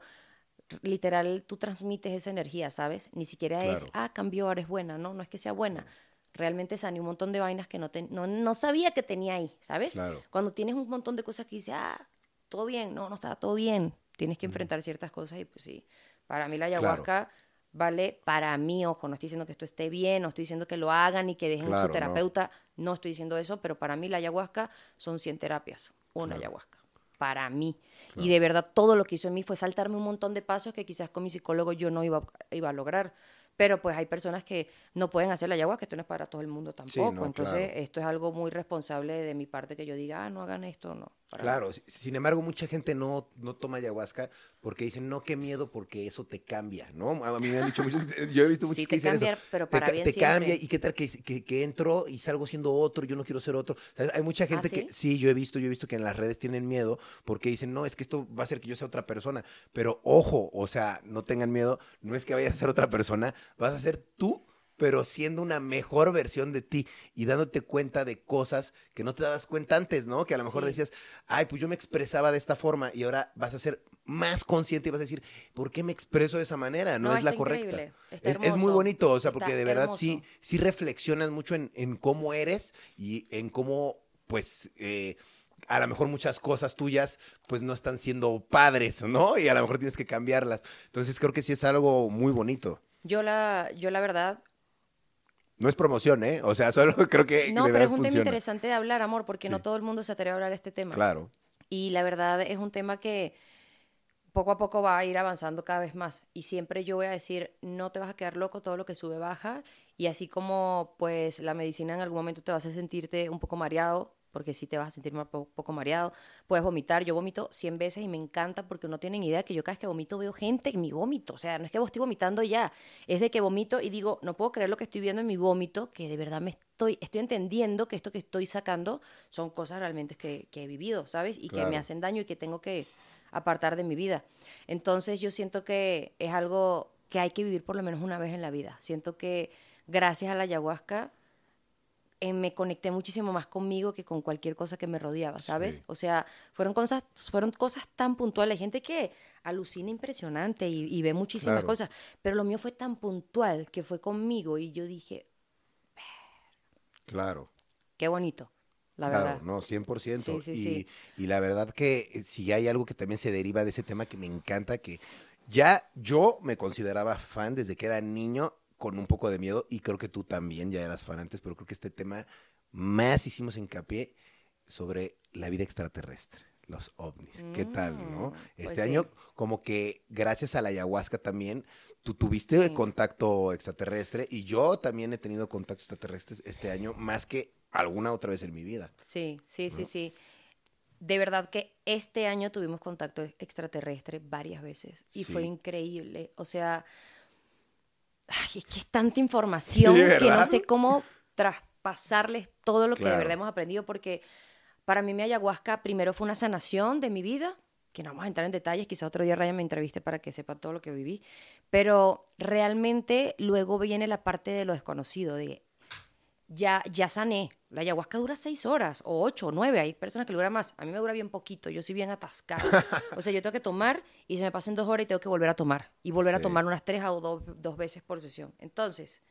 literal, tú transmites esa energía, ¿sabes? Ni siquiera es, ah, cambió, ahora es buena. No, no es que sea buena. Realmente sané un montón de vainas que no, te- no, no sabía que tenía ahí, ¿sabes? Claro. Cuando tienes un montón de cosas que dices, ah, todo bien, no, no está todo bien. Tienes que enfrentar ciertas cosas y pues sí. Para mí la ayahuasca vale para mí, ojo, no estoy diciendo que esto esté bien, no estoy diciendo que lo hagan y que dejen Claro, su terapeuta, no. estoy diciendo eso, pero para mí la ayahuasca son 100 terapias, una Claro. ayahuasca. Para mí. Y de verdad todo lo que hizo en mí fue saltarme un montón de pasos que quizás con mi psicólogo yo no iba, iba a lograr. Pero pues hay personas que no pueden hacer la ayahuasca, esto no es para todo el mundo tampoco. no, Entonces, claro. esto es algo muy responsable de mi parte que yo diga, ah, no hagan esto, no. Claro, si- sin embargo, mucha gente no, no toma ayahuasca porque dicen, no, qué miedo, porque eso te cambia, ¿no? A mí me han dicho muchos, yo he visto muchos Sí, que te dicen cambia, eso. pero Te para bien Te siempre. cambia, y qué tal que, que, que entro y salgo siendo otro, yo no quiero ser otro. ¿Sabes? Hay mucha gente ¿sí? que, sí, yo he visto, yo he visto que en las redes tienen miedo porque dicen, no, es que esto va a hacer que yo sea otra persona. Pero ojo, o sea, no tengan miedo, no es que vayas a ser otra persona, vas a ser tú pero siendo una mejor versión de ti y dándote cuenta de cosas que no te dabas cuenta antes, ¿no? Que a lo mejor Sí. decías, ay, pues yo me expresaba de esta forma y ahora vas a ser más consciente y vas a decir, ¿por qué me expreso de esa manera? No, No, es la correcta. es, es muy bonito, o sea, porque está de verdad sí, sí reflexionas mucho en, en cómo eres y en cómo, pues, eh, a lo mejor muchas cosas tuyas pues no están siendo padres, ¿no? Y a lo mejor tienes que cambiarlas. Entonces creo que sí es algo muy bonito. Yo la, yo la verdad, No es promoción, ¿eh? O sea, solo creo que no, pero es un tema interesante de hablar, amor, porque no todo el mundo se atreve a hablar de este tema. Claro, Y la verdad es un tema que poco a poco va a ir avanzando cada vez más. Y siempre yo voy a decir, no te vas a quedar loco, todo lo que sube baja. Y así como pues la medicina en algún momento te va a hacer sentirte un poco mareado, porque sí te vas a sentir un po- poco mareado, puedes vomitar. Yo vomito 100 veces y me encanta porque no tienen idea que yo cada vez que vomito veo gente en mi vómito. O sea, no es que estoy vomitando ya, es de que vomito y digo, no puedo creer lo que estoy viendo en mi vómito, que de verdad me estoy, estoy entendiendo que esto que estoy sacando son cosas realmente que, que he vivido, ¿sabes? Y que Claro. me hacen daño y que tengo que apartar de mi vida. Entonces yo siento que es algo que hay que vivir por lo menos una vez en la vida. Siento que gracias a la ayahuasca eh, me conecté muchísimo más conmigo que con cualquier cosa que me rodeaba, ¿sabes? Sí. O sea, fueron cosas, fueron cosas tan puntuales. Hay gente que alucina impresionante y, y ve muchísimas Claro. cosas, pero lo mío fue tan puntual que fue conmigo y yo dije, claro. qué bonito, la claro, verdad. no, 100%. Sí, sí, y, sí. y la verdad que eh, si hay algo que también se deriva de ese tema que me encanta, que ya yo me consideraba fan desde que era niño con un poco de miedo y creo que tú también ya eras fan antes, pero creo que este tema más hicimos hincapié sobre la vida extraterrestre, los ovnis. ¿Qué tal, no? Mm, Este pues sí. año como que gracias a la ayahuasca también tú tuviste Sí. contacto extraterrestre y yo también he tenido contacto extraterrestre este año más que alguna otra vez en mi vida. Sí, sí, sí, ¿no? sí. De verdad que este año tuvimos contacto extraterrestre varias veces y fue increíble. O sea, ay, es que es tanta información Sí, que no sé cómo traspasarles todo lo que de verdad hemos aprendido porque para mí mi ayahuasca primero fue una sanación de mi vida, que no vamos a entrar en detalles, quizá otro día Ryan me entreviste para que sepa todo lo que viví, pero realmente luego viene la parte de lo desconocido, de ya, ya sané. La ayahuasca dura seis horas, o ocho, o nueve. Hay personas que dura más. A mí me dura bien poquito. Yo soy bien atascada. o sea, yo tengo que tomar y se me pasan dos horas y tengo que volver a tomar. Y volver a tomar unas tres o dos, dos veces por sesión. Entonces,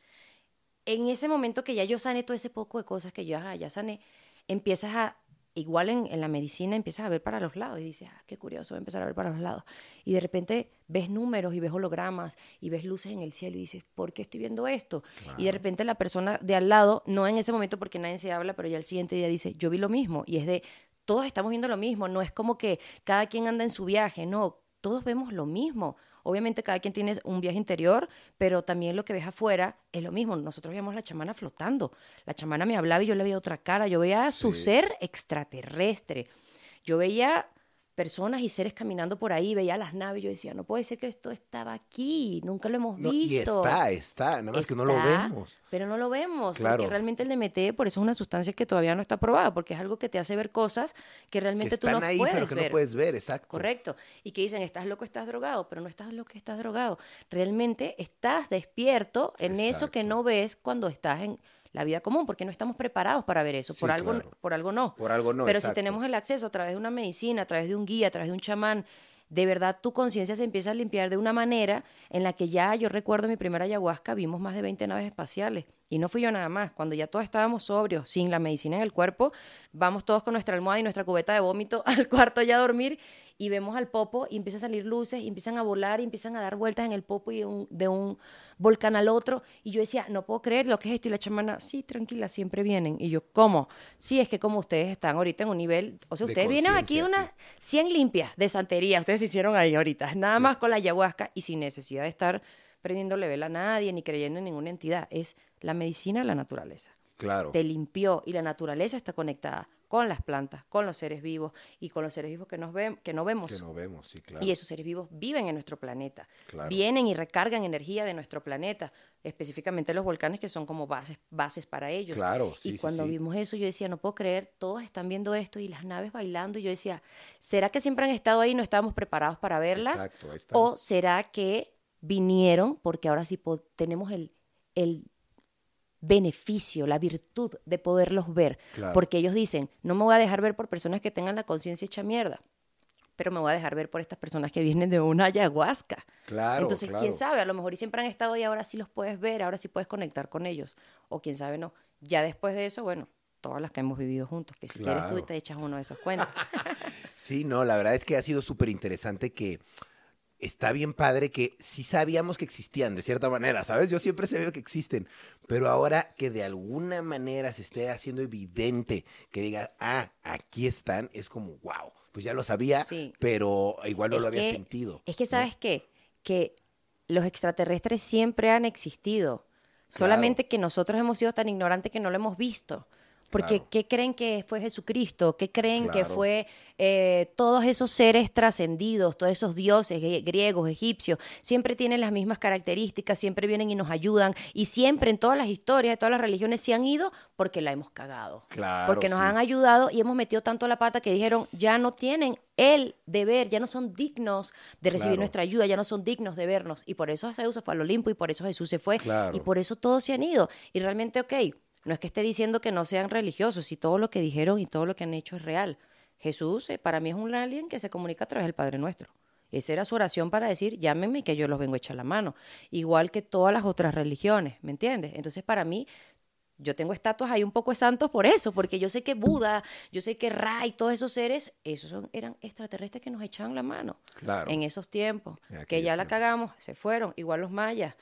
en ese momento que ya yo sané todo ese poco de cosas que yo ajá, ya sané, empiezas a, igual en, en la medicina, empiezas a ver para los lados y dices, ah, qué curioso, voy a empezar a ver para los lados. Y de repente ves números y ves hologramas y ves luces en el cielo y dices, ¿por qué estoy viendo esto? Y de repente la persona de al lado, no en ese momento porque nadie se habla, pero ya el siguiente día dice, yo vi lo mismo. Y es de, todos estamos viendo lo mismo, no es como que cada quien anda en su viaje, no, todos vemos lo mismo. Obviamente cada quien tiene un viaje interior, pero también lo que ves afuera es lo mismo. Nosotros veíamos la chamana flotando. La chamana me hablaba y yo le veía otra cara. Yo veía su Sí. ser extraterrestre. Yo veía personas y seres caminando por ahí, veía las naves, yo decía, no puede ser que esto estaba aquí, nunca lo hemos No, visto. y está, está, nada más que no lo vemos. Pero no lo vemos, Claro. porque realmente el DMT, por eso es una sustancia que todavía no está probada, porque es algo que te hace ver cosas que Que realmente tú no ahí, puedes pero que ver. no puedes ver, exacto. Correcto. Y que dicen, estás loco, estás drogado, pero no estás loco, estás drogado. Realmente estás despierto en eso que no ves cuando estás en la vida común, porque no estamos preparados para ver eso. Sí, por, algo, claro. por algo no. Por algo no, Pero exacto. si tenemos el acceso a través de una medicina, a través de un guía, a través de un chamán, de verdad tu conciencia se empieza a limpiar de una manera en la que ya yo recuerdo mi primera ayahuasca, vimos más de 20 naves espaciales. Y no fui yo nada más. Cuando ya todos estábamos sobrios, sin la medicina en el cuerpo, vamos todos con nuestra almohada y nuestra cubeta de vómito al cuarto ya a dormir y vemos al popo y empiezan a salir luces y empiezan a volar y empiezan a dar vueltas en el popo y un- de un volcán al otro. Y yo decía, no puedo creer lo que es esto. Y la chamana, sí, tranquila, siempre vienen. Y yo, ¿cómo? Sí, es que como ustedes están ahorita en un nivel, o sea, De ustedes vienen aquí de unas 100 limpias de santería, ustedes se hicieron ahí ahorita, nada más con la ayahuasca y sin necesidad de estar prendiéndole vela a nadie ni creyendo en ninguna entidad. Es la medicina de la naturaleza Claro. te limpió y la naturaleza está conectada con las plantas, con los seres vivos y con los seres vivos que, nos ven, que no vemos. Que no vemos, sí, claro. Y esos seres vivos viven en nuestro planeta, Claro. vienen y recargan energía de nuestro planeta, específicamente los volcanes que son como bases, bases para ellos. Claro, sí, y sí, cuando sí. vimos eso, yo decía, no puedo creer, todos están viendo esto y las naves bailando. Y yo decía, ¿será que siempre han estado ahí y no estábamos preparados para verlas? Exacto, ahí. ¿O será que vinieron porque ahora sí tenemos el, el beneficio, la virtud de poderlos ver? Claro. Porque ellos dicen, no me voy a dejar ver por personas que tengan la conciencia hecha mierda, pero me voy a dejar ver por estas personas que vienen de una ayahuasca. Claro, Entonces, quién sabe, a lo mejor y siempre han estado y ahora sí los puedes ver, ahora sí puedes conectar con ellos. O quién sabe, no. Ya después de eso, bueno, todas las que hemos vivido juntos, que si quieres tú te echas uno de esos cuentos. Sí, no, la verdad es que ha sido súper interesante que está bien padre que sí sabíamos que existían de cierta manera, ¿sabes? Yo siempre he sabido que existen, pero ahora que de alguna manera se esté haciendo evidente que diga, ah, aquí están, es como, wow, pues ya lo sabía, Sí. pero igual no Es lo había que- sentido. Es que, ¿no? ¿sabes qué? Que los extraterrestres siempre han existido. Solamente que nosotros hemos sido tan ignorantes que no lo hemos visto. Porque Claro. ¿qué creen que fue Jesucristo? ¿Qué creen que fue eh, todos esos seres trascendidos, todos esos dioses grie- griegos, egipcios? Siempre tienen las mismas características, siempre vienen y nos ayudan. Y siempre en todas las historias de todas las religiones se han ido porque la hemos cagado. Claro, porque nos sí. han ayudado y hemos metido tanto la pata que dijeron, ya no tienen el deber, ya no son dignos de recibir Claro. nuestra ayuda, ya no son dignos de vernos. Y por eso Zeus se fue al Olimpo y por eso Jesús se fue. Claro. Y por eso todos se han ido. Y realmente, ok, no es que esté diciendo que no sean religiosos, si todo lo que dijeron y todo lo que han hecho es real. Jesús eh, para mí es un alien que se comunica a través del Padre Nuestro. Esa era su oración para decir, llámenme y que yo los vengo a echar la mano. Igual que todas las otras religiones, ¿me entiendes? Entonces, para mí, yo tengo estatuas ahí un poco de santos por eso, porque yo sé que Buda, yo sé que Ra y todos esos seres, esos son- eran extraterrestres que nos echaban la mano Claro. en esos tiempos, En que ya la cagamos, se fueron, igual los mayas,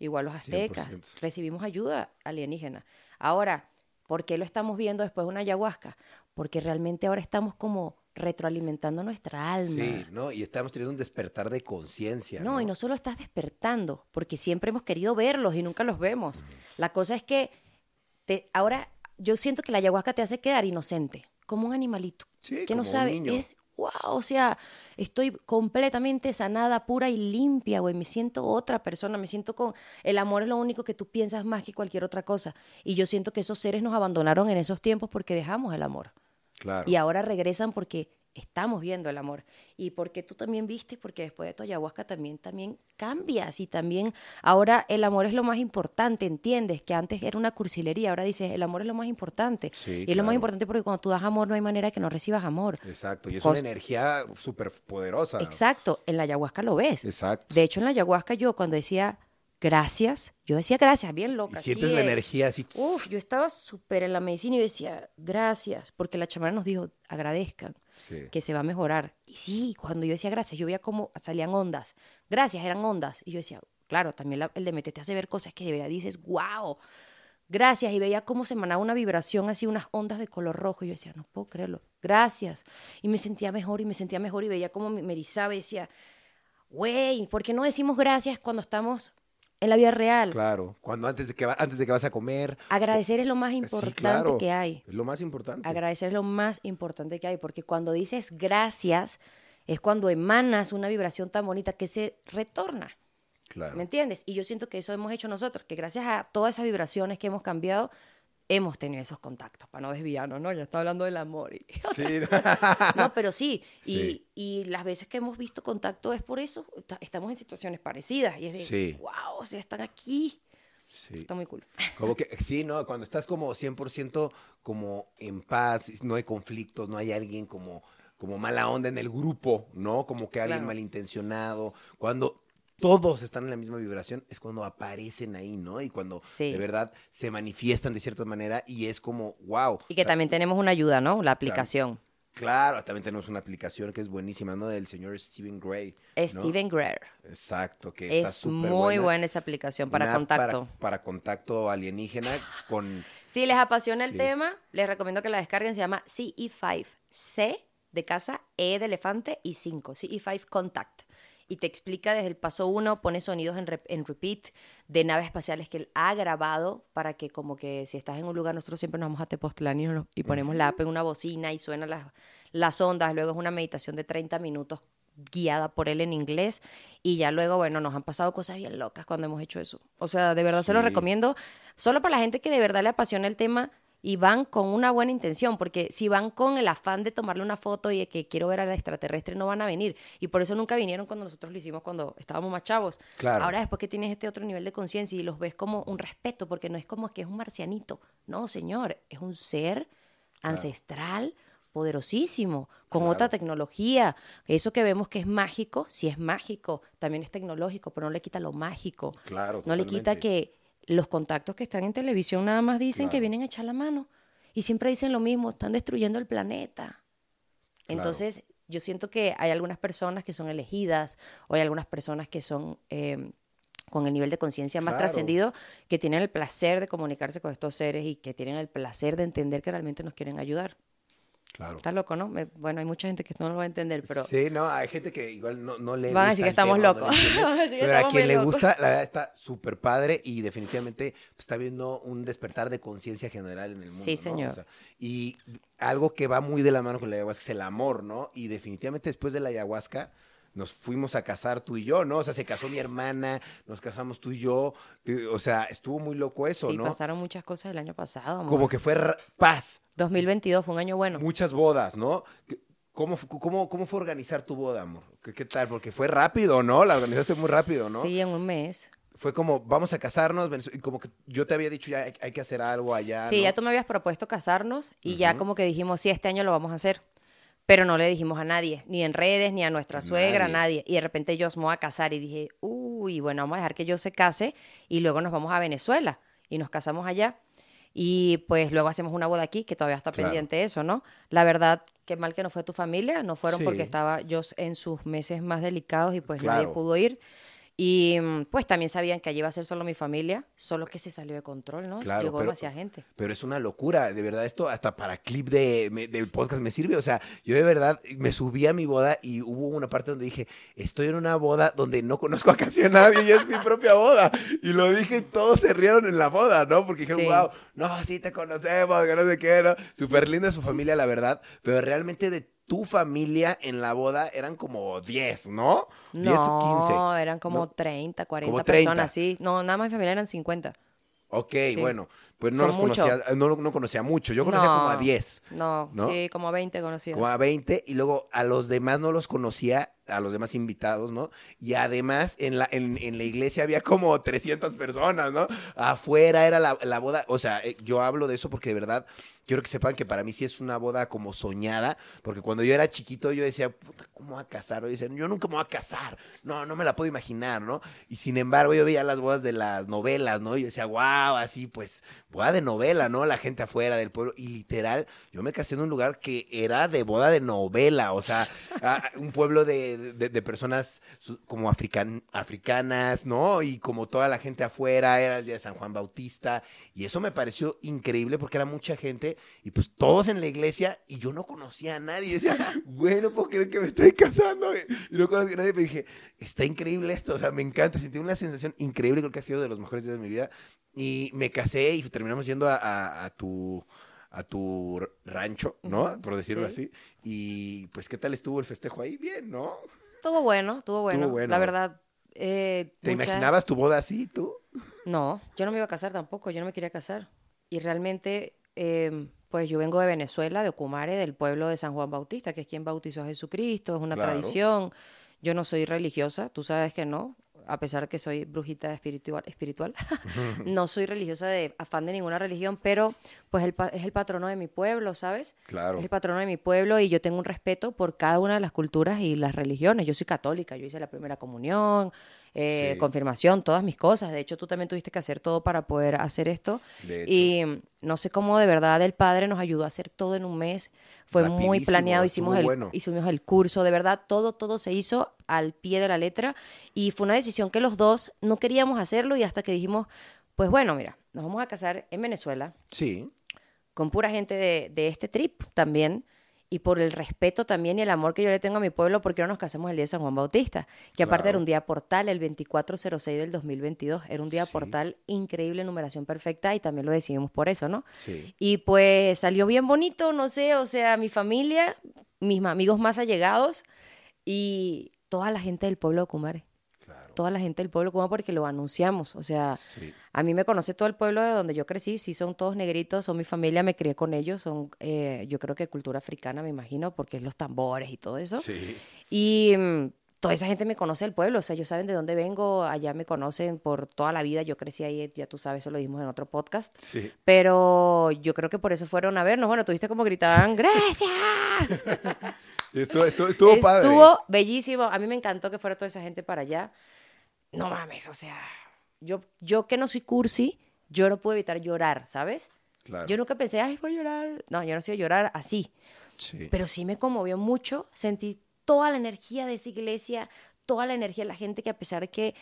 igual los aztecas, 100%. recibimos ayuda alienígena. Ahora, ¿por qué lo estamos viendo después de una ayahuasca? Porque realmente ahora estamos como retroalimentando nuestra alma. Sí, ¿no? Y estamos teniendo un despertar de conciencia. No, y no solo estás despertando, porque siempre hemos querido verlos y nunca los vemos. La cosa es que te, ahora yo siento que la ayahuasca te hace quedar inocente, como un animalito Sí, que no un sabe. niño. Es wow, o sea, estoy completamente sanada, pura y limpia, güey. Me siento otra persona, me siento con. El amor es lo único que tú piensas más que cualquier otra cosa. Y yo siento que esos seres nos abandonaron en esos tiempos porque dejamos el amor. Claro. Y ahora regresan porque estamos viendo el amor. Y porque tú también viste, porque después de tu ayahuasca también, también cambias. Y también ahora el amor es lo más importante, ¿entiendes? Que antes era una cursilería, ahora dices, el amor es lo más importante. Sí, y es lo más claro. importante porque cuando tú das amor no hay manera que no recibas amor. Exacto. Y es Cos- una energía súper poderosa. Exacto, en la ayahuasca lo ves. Exacto. De hecho, en la ayahuasca yo cuando decía gracias, yo decía gracias, bien Y loca. sientes así la energía así. Uf, yo estaba súper en la medicina y decía gracias, porque la chamana nos dijo agradezcan, Que se va a mejorar. Y sí, cuando yo decía gracias, yo veía cómo salían ondas. Gracias, eran ondas. Y yo decía, claro, también el DMT te hace ver cosas que de verdad dices, wow, gracias. Y veía cómo se emanaba una vibración así, unas ondas de color rojo. Y yo decía, no puedo creerlo, gracias. Y me sentía mejor y me sentía mejor y veía cómo me erizaba y decía, güey, ¿por qué no decimos gracias cuando estamos en la vida real? Claro. Cuando antes de que va- antes de que vas a comer. Agradecer es lo más Sí, importante claro. que hay. Es lo más importante. Agradecer es lo más importante que hay, porque cuando dices gracias, es cuando emanas una vibración tan bonita que se retorna. Claro. ¿Me entiendes? Y yo siento que eso hemos hecho nosotros, que gracias a todas esas vibraciones que hemos cambiado, hemos tenido esos contactos, para no desviarnos, ¿no? Ya está hablando del amor. Y... Sí. No, pero sí. Y, Sí. y las veces que hemos visto contacto es por eso. Ta- Estamos en situaciones parecidas. Y es de, Sí. wow, o sea, están aquí. Sí. Está muy cool. Como que, sí, ¿no? Cuando estás como 100% como en paz, no hay conflictos, no hay alguien como, como mala onda en el grupo, ¿no? Como que alguien Claro. malintencionado. Cuando todos están en la misma vibración, es cuando aparecen ahí, ¿no? Y cuando Sí. de verdad se manifiestan de cierta manera y es como, wow. Y que también tenemos una ayuda, ¿no? La aplicación. Claro, también tenemos una aplicación que es buenísima, ¿no? Del señor Steven Gray. ¿no? Steven Greer. Exacto, que está Es súper muy buena. esa aplicación para Una contacto. Para, para contacto alienígena con... Si les apasiona el tema, les recomiendo que la descarguen. Se llama CE5. C de casa, E de elefante y 5. CE5 Contact. Y te explica desde el paso 1, pone sonidos en, rep- en repeat de naves espaciales que él ha grabado para que como que si estás en un lugar, nosotros siempre nos vamos a Tepoztlán y, nos- y ponemos la app en una bocina y suenan las, las ondas. Luego es una meditación de 30 minutos guiada por él en inglés y ya luego, bueno, nos han pasado cosas bien locas cuando hemos hecho eso. O sea, de verdad se lo recomiendo solo para la gente que de verdad le apasiona el tema y van con una buena intención, porque si van con el afán de tomarle una foto y de que quiero ver al extraterrestre, no van a venir. Y por eso nunca vinieron cuando nosotros lo hicimos cuando estábamos más chavos. Claro. Ahora después que tienes este otro nivel de conciencia y los ves como un respeto, porque no es como que es un marcianito. No, señor, es un ser ancestral poderosísimo, con Claro. otra tecnología. Eso que vemos que es mágico, sí es mágico, también es tecnológico, pero no le quita lo mágico. Claro, No le quita que los contactos que están en televisión nada más dicen que vienen a echar la mano. Y siempre dicen lo mismo, están destruyendo el planeta. Claro. Entonces, yo siento que hay algunas personas que son elegidas o hay algunas personas que son eh, con el nivel de conciencia más Claro. trascendido, que tienen el placer de comunicarse con estos seres y que tienen el placer de entender que realmente nos quieren ayudar. Claro. Está loco, ¿no? Me- bueno, hay mucha gente que no lo va a entender, pero Sí, no, hay gente que igual no, no le Van a decir que estamos tema, locos. le entiende, Van a decir que pero a quien le locos. gusta, la verdad está súper padre y definitivamente pues, está viendo un despertar de conciencia general en el mundo. Sí, ¿no? señor. O sea, y algo que va muy de la mano con la ayahuasca es el amor, ¿no? Y definitivamente después de la ayahuasca nos fuimos a casar tú y yo, ¿no? O sea, se casó mi hermana, nos casamos tú y yo, eh, o sea, estuvo muy loco eso, sí, ¿no? pasaron muchas cosas el año pasado. amor. Como que fue paz, 2022 fue un año bueno. muchas bodas, ¿no? ¿Qué- ¿Cómo, cómo, ¿Cómo fue organizar tu boda, amor? ¿Qué, qué tal? Porque fue rápido, ¿no? La organizaste muy rápido, ¿no? Sí, en un mes. Fue como, vamos a casarnos, y como que yo te había dicho, ya hay, hay que hacer algo allá, Sí, ¿no? ya tú me habías propuesto casarnos y ya como que dijimos, sí, este año lo vamos a hacer. Pero no le dijimos a nadie, ni en redes, ni a nuestra suegra, a Nadie. nadie. Y de repente yo me voy a casar y dije, uy, bueno, vamos a dejar que yo se case y luego nos vamos a Venezuela y nos casamos allá. Y pues luego hacemos una boda aquí, que todavía está Claro. pendiente eso, ¿no? La verdad, qué mal que no fue tu familia, no fueron porque estaba yo en sus meses más delicados y pues nadie pudo ir. Y mm, pues también sabían que allí iba a ser solo mi familia, solo que se salió de control, ¿no? Claro, Llegó pero- demasiada gente. Pero es una locura, de verdad, esto hasta para clip de, me- del podcast me sirve. O sea, yo de verdad me subí a mi boda y hubo una parte donde dije, estoy en una boda donde no conozco a casi a nadie y es mi propia boda. Y lo dije y todos se rieron en la boda, ¿no? Porque dijeron, Sí. wow, no, sí te conocemos, que no sé qué, ¿no? Súper linda su familia, la verdad. Pero realmente de tu familia en la boda eran como 10, ¿no? 10 o 15. No, eran como ¿no? 30, 40 Como 30. personas, sí. No, nada más mi familia eran 50. Ok, Sí. bueno, pues no Son los conocía, no, no conocía mucho. Yo conocía como a No. 10. No, ¿No? sí, como 20 conocidos. como a 20 y luego a los demás no los conocía, a los demás invitados, ¿no? Y además en la, en, en la iglesia había como 300 personas, ¿no? Afuera era la, la boda, o sea, eh, yo hablo de eso porque de verdad quiero que sepan que para mí sí es una boda como soñada, porque cuando yo era chiquito yo decía, puta, ¿cómo voy a casar? O dicen, yo nunca me voy a casar, no, no me la puedo imaginar, ¿no? Y sin embargo yo veía las bodas de las novelas, ¿no? Y yo decía, wow, así pues, boda de novela, ¿no? La gente afuera del pueblo, y literal, yo me casé en un lugar que era de boda de novela, o sea, un pueblo de, de- de personas como african, africanas, ¿no? Y como toda la gente afuera, era el día de San Juan Bautista, y eso me pareció increíble porque era mucha gente, y pues todos en la iglesia, y yo no conocía a nadie, y decía, bueno, puedo creer que me estoy casando, y no conocía a nadie, pero dije, está increíble esto, o sea, me encanta, sentí una sensación increíble, creo que ha sido de los mejores días de mi vida, y me casé y terminamos yendo a, a- a tu a tu rancho, ¿no? Por decirlo sí. así. Y pues, ¿qué tal estuvo el festejo ahí? Bien, ¿no? Estuvo bueno, estuvo bueno. bueno. La verdad. eh, ¿Te mucha- imaginabas tu boda así, tú? No, yo no me iba a casar tampoco, yo no me quería casar. Y realmente, eh, pues yo vengo de Venezuela, de Ocumare, del pueblo de San Juan Bautista, que es quien bautizó a Jesucristo, es una Claro. tradición. Yo no soy religiosa, tú sabes que no, a pesar que soy brujita espiritual, espiritual. no soy religiosa de afán de ninguna religión, pero pues el es el patrono de mi pueblo, ¿sabes? Claro. Es el patrono de mi pueblo y yo tengo un respeto por cada una de las culturas y las religiones. Yo soy católica, yo hice la primera comunión, eh, Sí. confirmación, todas mis cosas. De hecho, tú también tuviste que hacer todo para poder hacer esto. Y no sé cómo de verdad el padre nos ayudó a hacer todo en un mes. Fue muy planeado, hicimos el, bueno. hicimos el curso, de verdad, todo, todo se hizo al pie de la letra y fue una decisión que los dos no queríamos hacerlo y hasta que dijimos, pues bueno, mira, nos vamos a casar en Venezuela Sí. con pura gente de, de este trip también y por el respeto también y el amor que yo le tengo a mi pueblo, porque no nos casamos el día de San Juan Bautista? Que aparte Claro. era un día portal, el 2406 del 2022. Era un día Sí. portal increíble, numeración perfecta y también lo decidimos por eso, ¿no? Sí. Y pues salió bien bonito, no sé, o sea, mi familia, mis amigos más allegados y toda la gente del pueblo de Cumare. Claro. Toda la gente del pueblo Cumare porque lo anunciamos, o sea, Sí. a mí me conoce todo el pueblo de donde yo crecí, sí son todos negritos, son mi familia, me crié con ellos, son eh, yo creo que cultura africana, me imagino, porque es los tambores y todo eso. Sí. Y mm, toda esa gente me conoce el pueblo, o sea, ellos saben de dónde vengo, allá me conocen por toda la vida, yo crecí ahí, ya tú sabes, eso lo dijimos en otro podcast. Sí. Pero yo creo que por eso fueron a vernos. Bueno, tuviste como gritaban, ¡Gracias! Sí, estuvo, estuvo, estuvo padre. Estuvo bellísimo. A mí me encantó que fuera toda esa gente para allá. No mames, o sea, yo, yo que no soy cursi, yo no pude evitar llorar, ¿sabes? Claro. Yo nunca pensé, ay, voy a llorar. No, yo no sé llorar así. Sí. Pero sí me conmovió mucho. Sentí toda la energía de esa iglesia, toda la energía de la gente que a pesar de que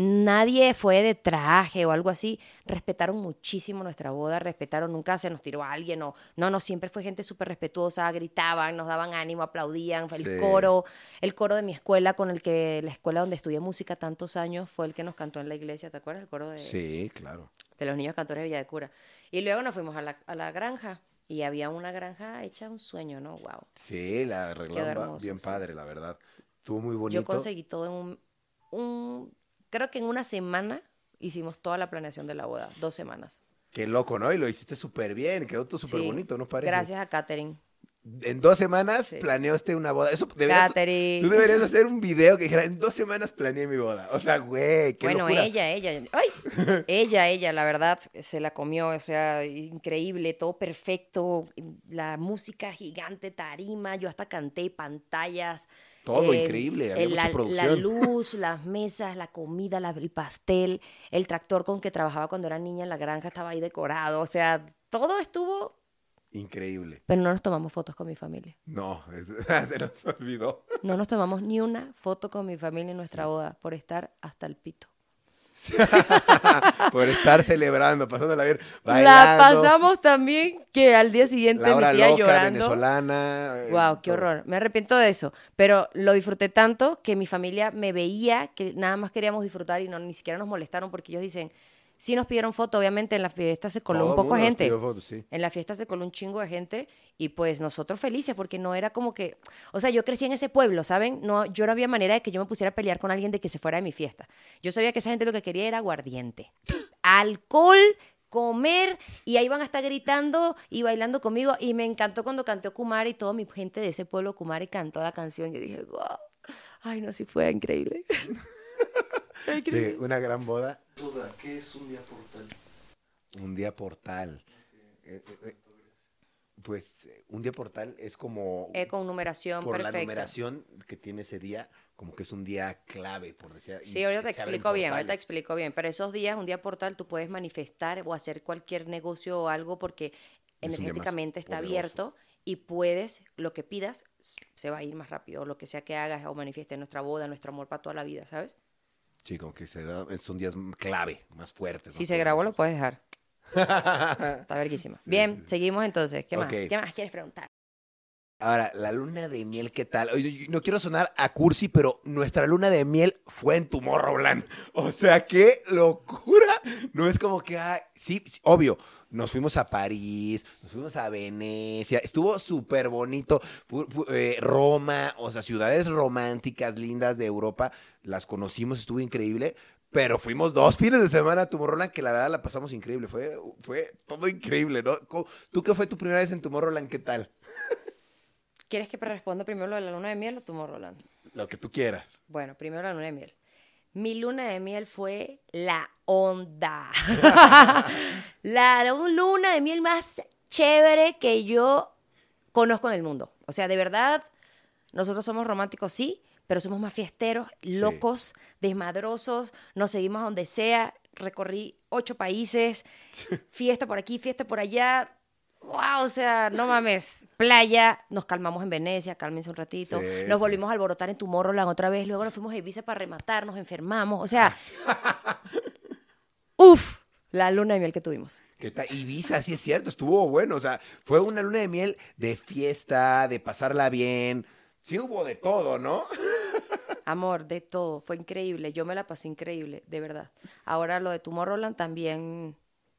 nadie fue de traje o algo así, respetaron muchísimo nuestra boda, respetaron, nunca se nos tiró a alguien o no, no, siempre fue gente súper respetuosa, gritaban, nos daban ánimo, aplaudían, el Sí. coro, el coro de mi escuela con el que, la escuela donde estudié música tantos años fue el que nos cantó en la iglesia, ¿te acuerdas? El coro de, Sí, claro. de los niños cantores de Villa de Cura. Y luego nos fuimos a la, a la granja y había una granja hecha un sueño, ¿no? Wow. Sí, la arreglaron bien padre, la verdad. Estuvo muy bonito. Yo conseguí todo en un, un- Creo que en una semana hicimos toda la planeación de la boda. Dos semanas. Qué loco, ¿no? Y lo hiciste súper bien, quedó todo súper Sí, bonito, ¿no parece? Gracias a Katherine. En dos semanas Sí. planeaste una boda. Eso deberías, Katherine. tú deberías hacer un video que dijera, en dos semanas planeé mi boda. O sea, güey, qué bueno, locura. ella, ella. ¡Ay! ella, ella, la verdad, se la comió. O sea, increíble, todo perfecto. La música gigante, tarima. Yo hasta canté pantallas. Todo increíble, había el- mucha la, producción. la luz, las mesas, la comida, la- el pastel, el tractor con que trabajaba cuando era niña en la granja estaba ahí decorado. O sea, todo estuvo. Increíble. Pero no nos tomamos fotos con mi familia. No, es- se nos olvidó. No nos tomamos ni una foto con mi familia en nuestra boda por estar hasta el pito. Por estar celebrando, pasándola bien, La bailando. pasamos también que al día siguiente La hora mi tía loca, llorando. venezolana. eh, Wow, qué todo. horror. Me arrepiento de eso. Pero lo disfruté tanto que mi familia me veía que nada más queríamos disfrutar y no ni siquiera nos molestaron porque ellos dicen, sí nos pidieron foto, obviamente en la fiesta se coló Todo un poco de nos gente. fotos, sí. En la fiesta se coló un chingo de gente y pues nosotros felices porque no era como que, o sea, yo crecí en ese pueblo, ¿saben? No, yo no había manera de que yo me pusiera a pelear con alguien de que se fuera de mi fiesta. Yo sabía que esa gente lo que quería era aguardiente, alcohol, comer y ahí van a estar gritando y bailando conmigo y me encantó cuando cantó Kumar y toda mi gente de ese pueblo Kumar y cantó la canción. Yo dije, wow, ay no, sí fue increíble. Fue Sí, increíble. una gran boda. Duda, ¿qué es un día portal? Un día portal. Eh, eh, eh, pues un día portal es como Eh, con numeración por la perfecta. numeración que tiene ese día, como que es un día clave, por decir. Sí, ahorita te explico bien, ahorita te explico bien. Pero esos días, un día portal, tú puedes manifestar o hacer cualquier negocio o algo porque Es energéticamente está poderoso. abierto y puedes, lo que pidas, se va a ir más rápido. Lo que sea que hagas o manifiestes nuestra boda, nuestro amor para toda la vida, ¿sabes? Sí, como que se da, son días clave, más fuertes. Si más se grabó, lo puedes dejar. Está verguísima. Sí, bien, sí, seguimos entonces. ¿Qué más? ¿Qué más quieres preguntar? Ahora, la luna de miel, ¿qué tal? No quiero sonar a cursi, pero nuestra luna de miel fue en Tomorrowland. O sea, qué locura. No es como que, ah, sí, obvio, nos fuimos a París, nos fuimos a Venecia, estuvo súper bonito. Eh, Roma, o sea, ciudades románticas, lindas de Europa, las conocimos, estuvo increíble. Pero fuimos dos fines de semana a Tomorrowland que la verdad la pasamos increíble. Fue, fue todo increíble, ¿no? ¿Tú qué fue tu primera vez en Tomorrowland? ¿Qué tal? ¿Quieres que te responda primero lo de la luna de miel o tú, Roland? Lo que tú quieras. Bueno, primero la luna de miel. Mi luna de miel fue la onda. la luna de miel más chévere que yo conozco en el mundo. O sea, de verdad, nosotros somos románticos, sí, pero somos más fiesteros, locos, desmadrosos, nos seguimos a donde sea. Recorrí ocho países, fiesta por aquí, fiesta por allá. Wow, o sea, no mames. Playa, nos calmamos en Venecia, cálmense un ratito. Sí, nos sí. volvimos a alborotar en Tomorrowland otra vez. Luego nos fuimos a Ibiza para rematar, nos enfermamos. O sea, uf, la luna de miel que tuvimos. ¿Qué tal? Ibiza, sí es cierto, estuvo bueno. O sea, fue una luna de miel de fiesta, de pasarla bien. Sí hubo de todo, ¿no? Amor, de todo. Fue increíble. Yo me la pasé increíble, de verdad. Ahora lo de Tomorrowland también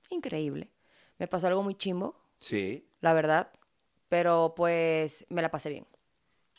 increíble. Me pasó algo muy chimbo, Sí, la verdad. Pero pues me la pasé bien.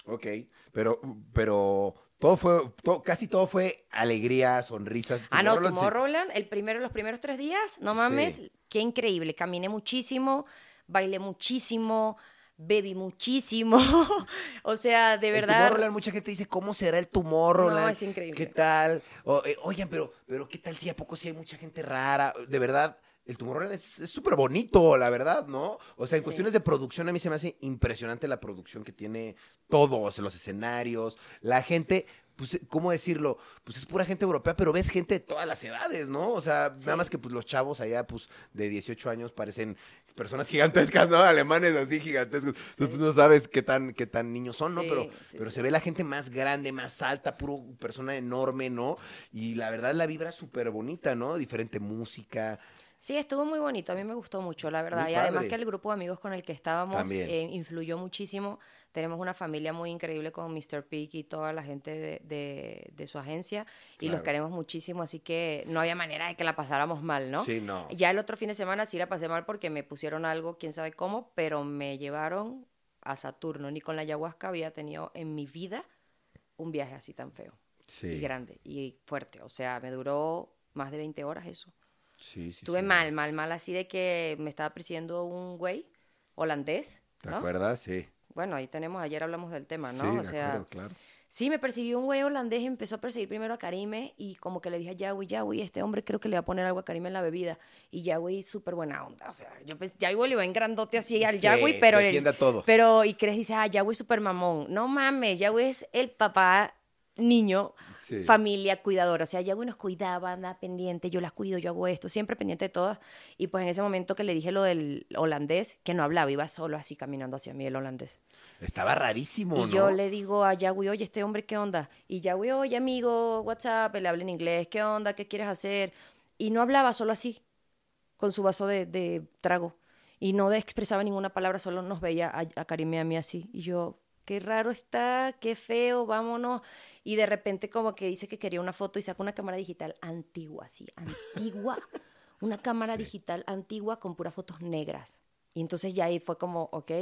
ok. Pero, pero todo fue, to- casi todo fue alegría, sonrisas. Ah, no, Tomorrowland, sí. El primero, los primeros tres días, no mames, Sí. qué increíble. Caminé muchísimo, bailé muchísimo, bebí muchísimo. o sea, de El verdad. Tomorrowland, mucha gente dice, ¿cómo será el Tomorrowland? No, es increíble. ¿Qué tal? O, eh, oigan, pero, pero ¿qué tal si a poco sí hay mucha gente rara? De verdad, el Tomorrowland es súper bonito, la verdad, ¿no? O sea, en Sí. cuestiones de producción, a mí se me hace impresionante la producción que tiene todo, o sea, los escenarios, la gente, pues, ¿cómo decirlo? Pues es pura gente europea, pero ves gente de todas las edades, ¿no? O sea, Sí. nada más que pues los chavos allá, pues, de 18 años parecen personas gigantescas, ¿no? Alemanes así gigantescos. Entonces, pues, no sabes qué tan, qué tan niños son, ¿no? Sí, pero sí, pero sí. se ve la gente más grande, más alta, puro persona enorme, ¿no? Y la verdad la vibra súper bonita, ¿no? Diferente música. Sí, estuvo muy bonito, a mí me gustó mucho, la verdad. Muy y además que el grupo de amigos con el que estábamos eh, influyó muchísimo. Tenemos una familia muy increíble con Mr. Pig y toda la gente de, de- de su agencia y los Claro. queremos muchísimo, así que no había manera de que la pasáramos mal, ¿no? Sí, no. Ya el otro fin de semana sí la pasé mal porque me pusieron algo, quién sabe cómo, pero me llevaron a Saturno. Ni con la ayahuasca había tenido en mi vida un viaje así tan feo Sí. y grande y fuerte. O sea, me duró más de 20 horas eso. Sí, sí. Estuve sí. mal, mal, mal, así de que me estaba persiguiendo un güey holandés, ¿Te ¿no? acuerdas? Sí. Bueno, ahí tenemos, ayer hablamos del tema, Sí, ¿no? me o sea, acuerdo, claro. sí, me persiguió un güey holandés, empezó a perseguir primero a Karime y como que le dije a Yahweh, Yahweh, este hombre creo que le va a poner algo a Karime en la bebida. Y Yahweh, súper buena onda, o sea, yo pensé, Yahweh le va en grandote así al Sí, Yahweh, pero... el- a todos. Pero, y crees, dice, ah, Yahweh súper mamón. No mames, Yahweh es el papá niño, Sí. familia, cuidador. O sea, Yahweh nos cuidaba, anda pendiente, yo las cuido, yo hago esto, siempre pendiente de todas. Y pues en ese momento que le dije lo del holandés, que no hablaba, iba solo así caminando hacia mí el holandés. Estaba rarísimo, Y ¿no? yo le digo a Yahweh, oye, este hombre, ¿qué onda? Y Yahweh, oye, amigo, WhatsApp, le habla en inglés, ¿qué onda? ¿Qué quieres hacer? Y no hablaba, solo así, con su vaso de, de trago. Y no expresaba ninguna palabra, solo nos veía a, a Karim y a mí así. Y yo, qué raro está, qué feo, vámonos. Y de repente como que dice que quería una foto y saca una cámara digital antigua, así, antigua. Una cámara digital antigua con puras fotos negras. Y entonces ya ahí fue como, ok,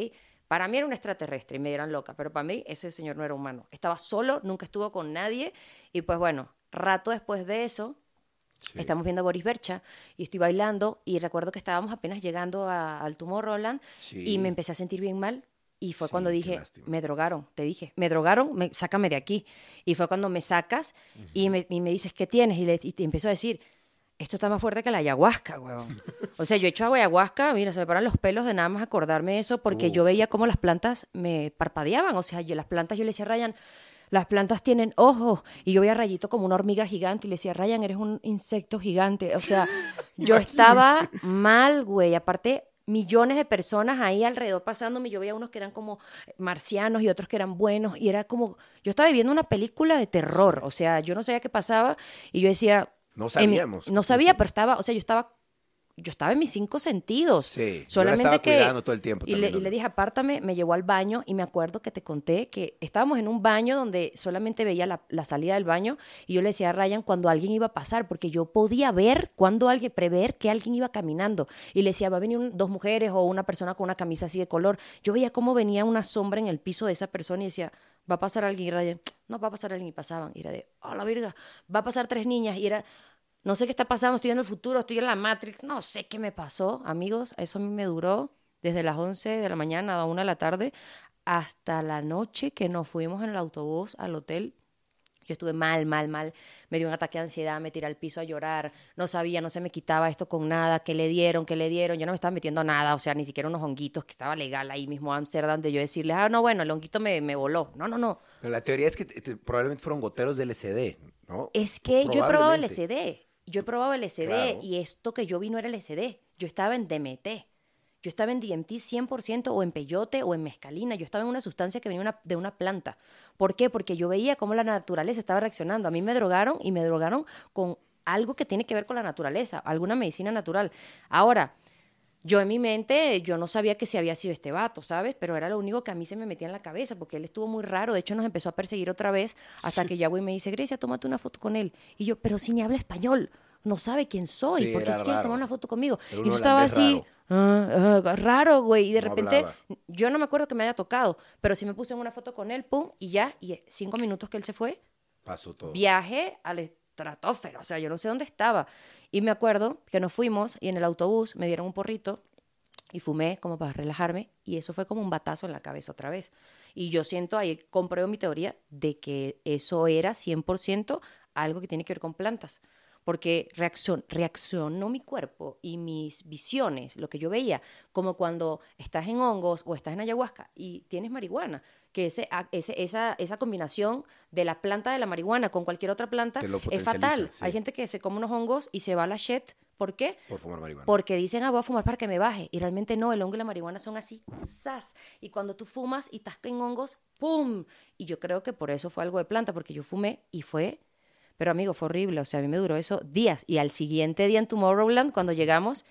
para mí era un extraterrestre y me dieran loca, pero para mí ese señor no era humano. Estaba solo, nunca estuvo con nadie. Y pues bueno, rato después de eso, Sí. Estamos viendo a Boris Bercha y estoy bailando y recuerdo que estábamos apenas llegando a- al tumor Roland Sí. y me empecé a sentir bien mal y fue Sí, cuando dije, me drogaron, te dije, me drogaron, me, sácame de aquí. Y fue cuando me sacas y, me, y me dices, ¿qué tienes? Y, le, y te empiezo a decir, esto está más fuerte que la ayahuasca, weón. O sea, yo he hecho ayahuasca, mira, se me paran los pelos de nada más acordarme de eso, porque yo veía cómo las plantas me parpadeaban. O sea, yo las plantas, yo le decía a Ryan, las plantas tienen ojos. Y yo veía a Rayito como una hormiga gigante y le decía, Ryan, eres un insecto gigante. O sea, yo estaba mal, güey. Aparte, millones de personas ahí alrededor pasándome. Yo veía unos que eran como marcianos y otros que eran buenos. Y era como, yo estaba viviendo una película de terror. O sea, yo no sabía qué pasaba. Y yo decía, No sabíamos. no sabía, pero estaba, o sea, yo estaba yo estaba en mis cinco sentidos. Sí, yo la solamente estaba que cuidando todo el tiempo y le, dije, apártame, me llevó al baño y me acuerdo que te conté que estábamos en un baño donde solamente veía la, la salida del baño y yo le decía a Ryan cuando alguien iba a pasar, porque yo podía ver cuando alguien, prever que alguien iba caminando. Y le decía, va a venir un- dos mujeres o una persona con una camisa así de color. Yo veía cómo venía una sombra en el piso de esa persona y decía, va a pasar alguien. Y Ryan, no va a pasar alguien. Y pasaban. Y era de, oh, la virga, va a pasar tres niñas. Y era, no sé qué está pasando, estoy en el futuro, estoy en la Matrix, no sé qué me pasó, amigos, eso a mí me duró desde las 11 de la mañana a 1 de la tarde hasta la noche que nos fuimos en el autobús al hotel. Yo estuve mal, mal, mal. Me dio un ataque de ansiedad, me tiré al piso a llorar. No sabía, no se me quitaba esto con nada. ¿Qué le dieron? ¿Qué le dieron? Yo no me estaba metiendo nada, o sea, ni siquiera unos honguitos que estaba legal ahí mismo en Amsterdam de yo decirles, ah, no, bueno, el honguito me, me voló. No, no, no. Pero la teoría es que te- te- probablemente fueron goteros de LSD, ¿no? Es que yo he probado. LSD. Yo he probado el LSD Claro. y esto que yo vi no era LSD. Yo estaba en DMT. Yo estaba en DMT 100% o en peyote o en mescalina. Yo estaba en una sustancia que venía una- de una planta. ¿Por qué? Porque yo veía cómo la naturaleza estaba reaccionando. A mí me drogaron y me drogaron con algo que tiene que ver con la naturaleza, alguna medicina natural. Ahora, yo en mi mente, yo no sabía que si había sido este vato, ¿sabes? Pero era lo único que a mí se me metía en la cabeza, porque él estuvo muy raro. De hecho, nos empezó a perseguir otra vez hasta que Yahweh me dice, Grecia, tómate una foto con él. Y yo, pero si ni habla español, no sabe quién soy, Sí, ¿por qué era se quiere tomar una foto conmigo? Y yo estaba así, "Ah, ah, raro, güey. Y de No repente, hablaba. yo no me acuerdo que me haya tocado, pero sí me puse en una foto con él, pum, y ya, y cinco minutos que él se fue, Pasó todo. viaje al estratosfero, o sea, yo no sé dónde estaba. Y me acuerdo que nos fuimos y en el autobús me dieron un porrito y fumé como para relajarme y eso fue como un batazo en la cabeza otra vez. Y yo siento, ahí compruebo mi teoría de que eso era 100% algo que tiene que ver con plantas. Porque reaccion- reaccionó mi cuerpo y mis visiones, lo que yo veía, como cuando estás en hongos o estás en ayahuasca y tienes marihuana, que ese, esa, esa combinación de la planta de la marihuana con cualquier otra planta es fatal. sí. Hay gente que se come unos hongos y se va a la shit. ¿Por qué? Por fumar marihuana. Porque dicen, ah, voy a fumar para que me baje. Y realmente no, el hongo y la marihuana son así, ¡zas! Y cuando tú fumas y estás en hongos, ¡pum! Y yo creo que por eso fue algo de planta, porque yo fumé y fue... Pero amigo, fue horrible. O sea, a mí me duró eso días. Y al siguiente día en Tomorrowland, cuando llegamos,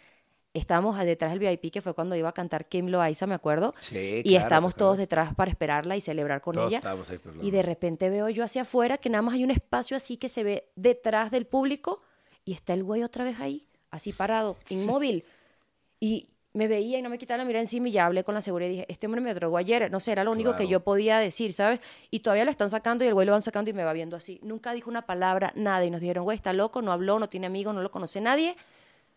estábamos detrás del VIP, que fue cuando iba a cantar Kim Loaiza, me acuerdo. Sí, y claro, estamos todos detrás para esperarla y celebrar con Todos ella. ahí, Y de repente veo yo hacia afuera que nada más hay un espacio así que se ve detrás del público y está el güey otra vez ahí, así parado, inmóvil. Y me veía y no me quitaba la mirada encima y ya hablé con la seguridad y dije, este hombre me drogó ayer, no sé, era lo único que yo podía decir, ¿sabes? Y todavía lo están sacando y el güey lo van sacando y me va viendo así. Nunca dijo una palabra, nada. Y nos dijeron, güey, está loco, no habló, no tiene amigos, no lo conoce nadie.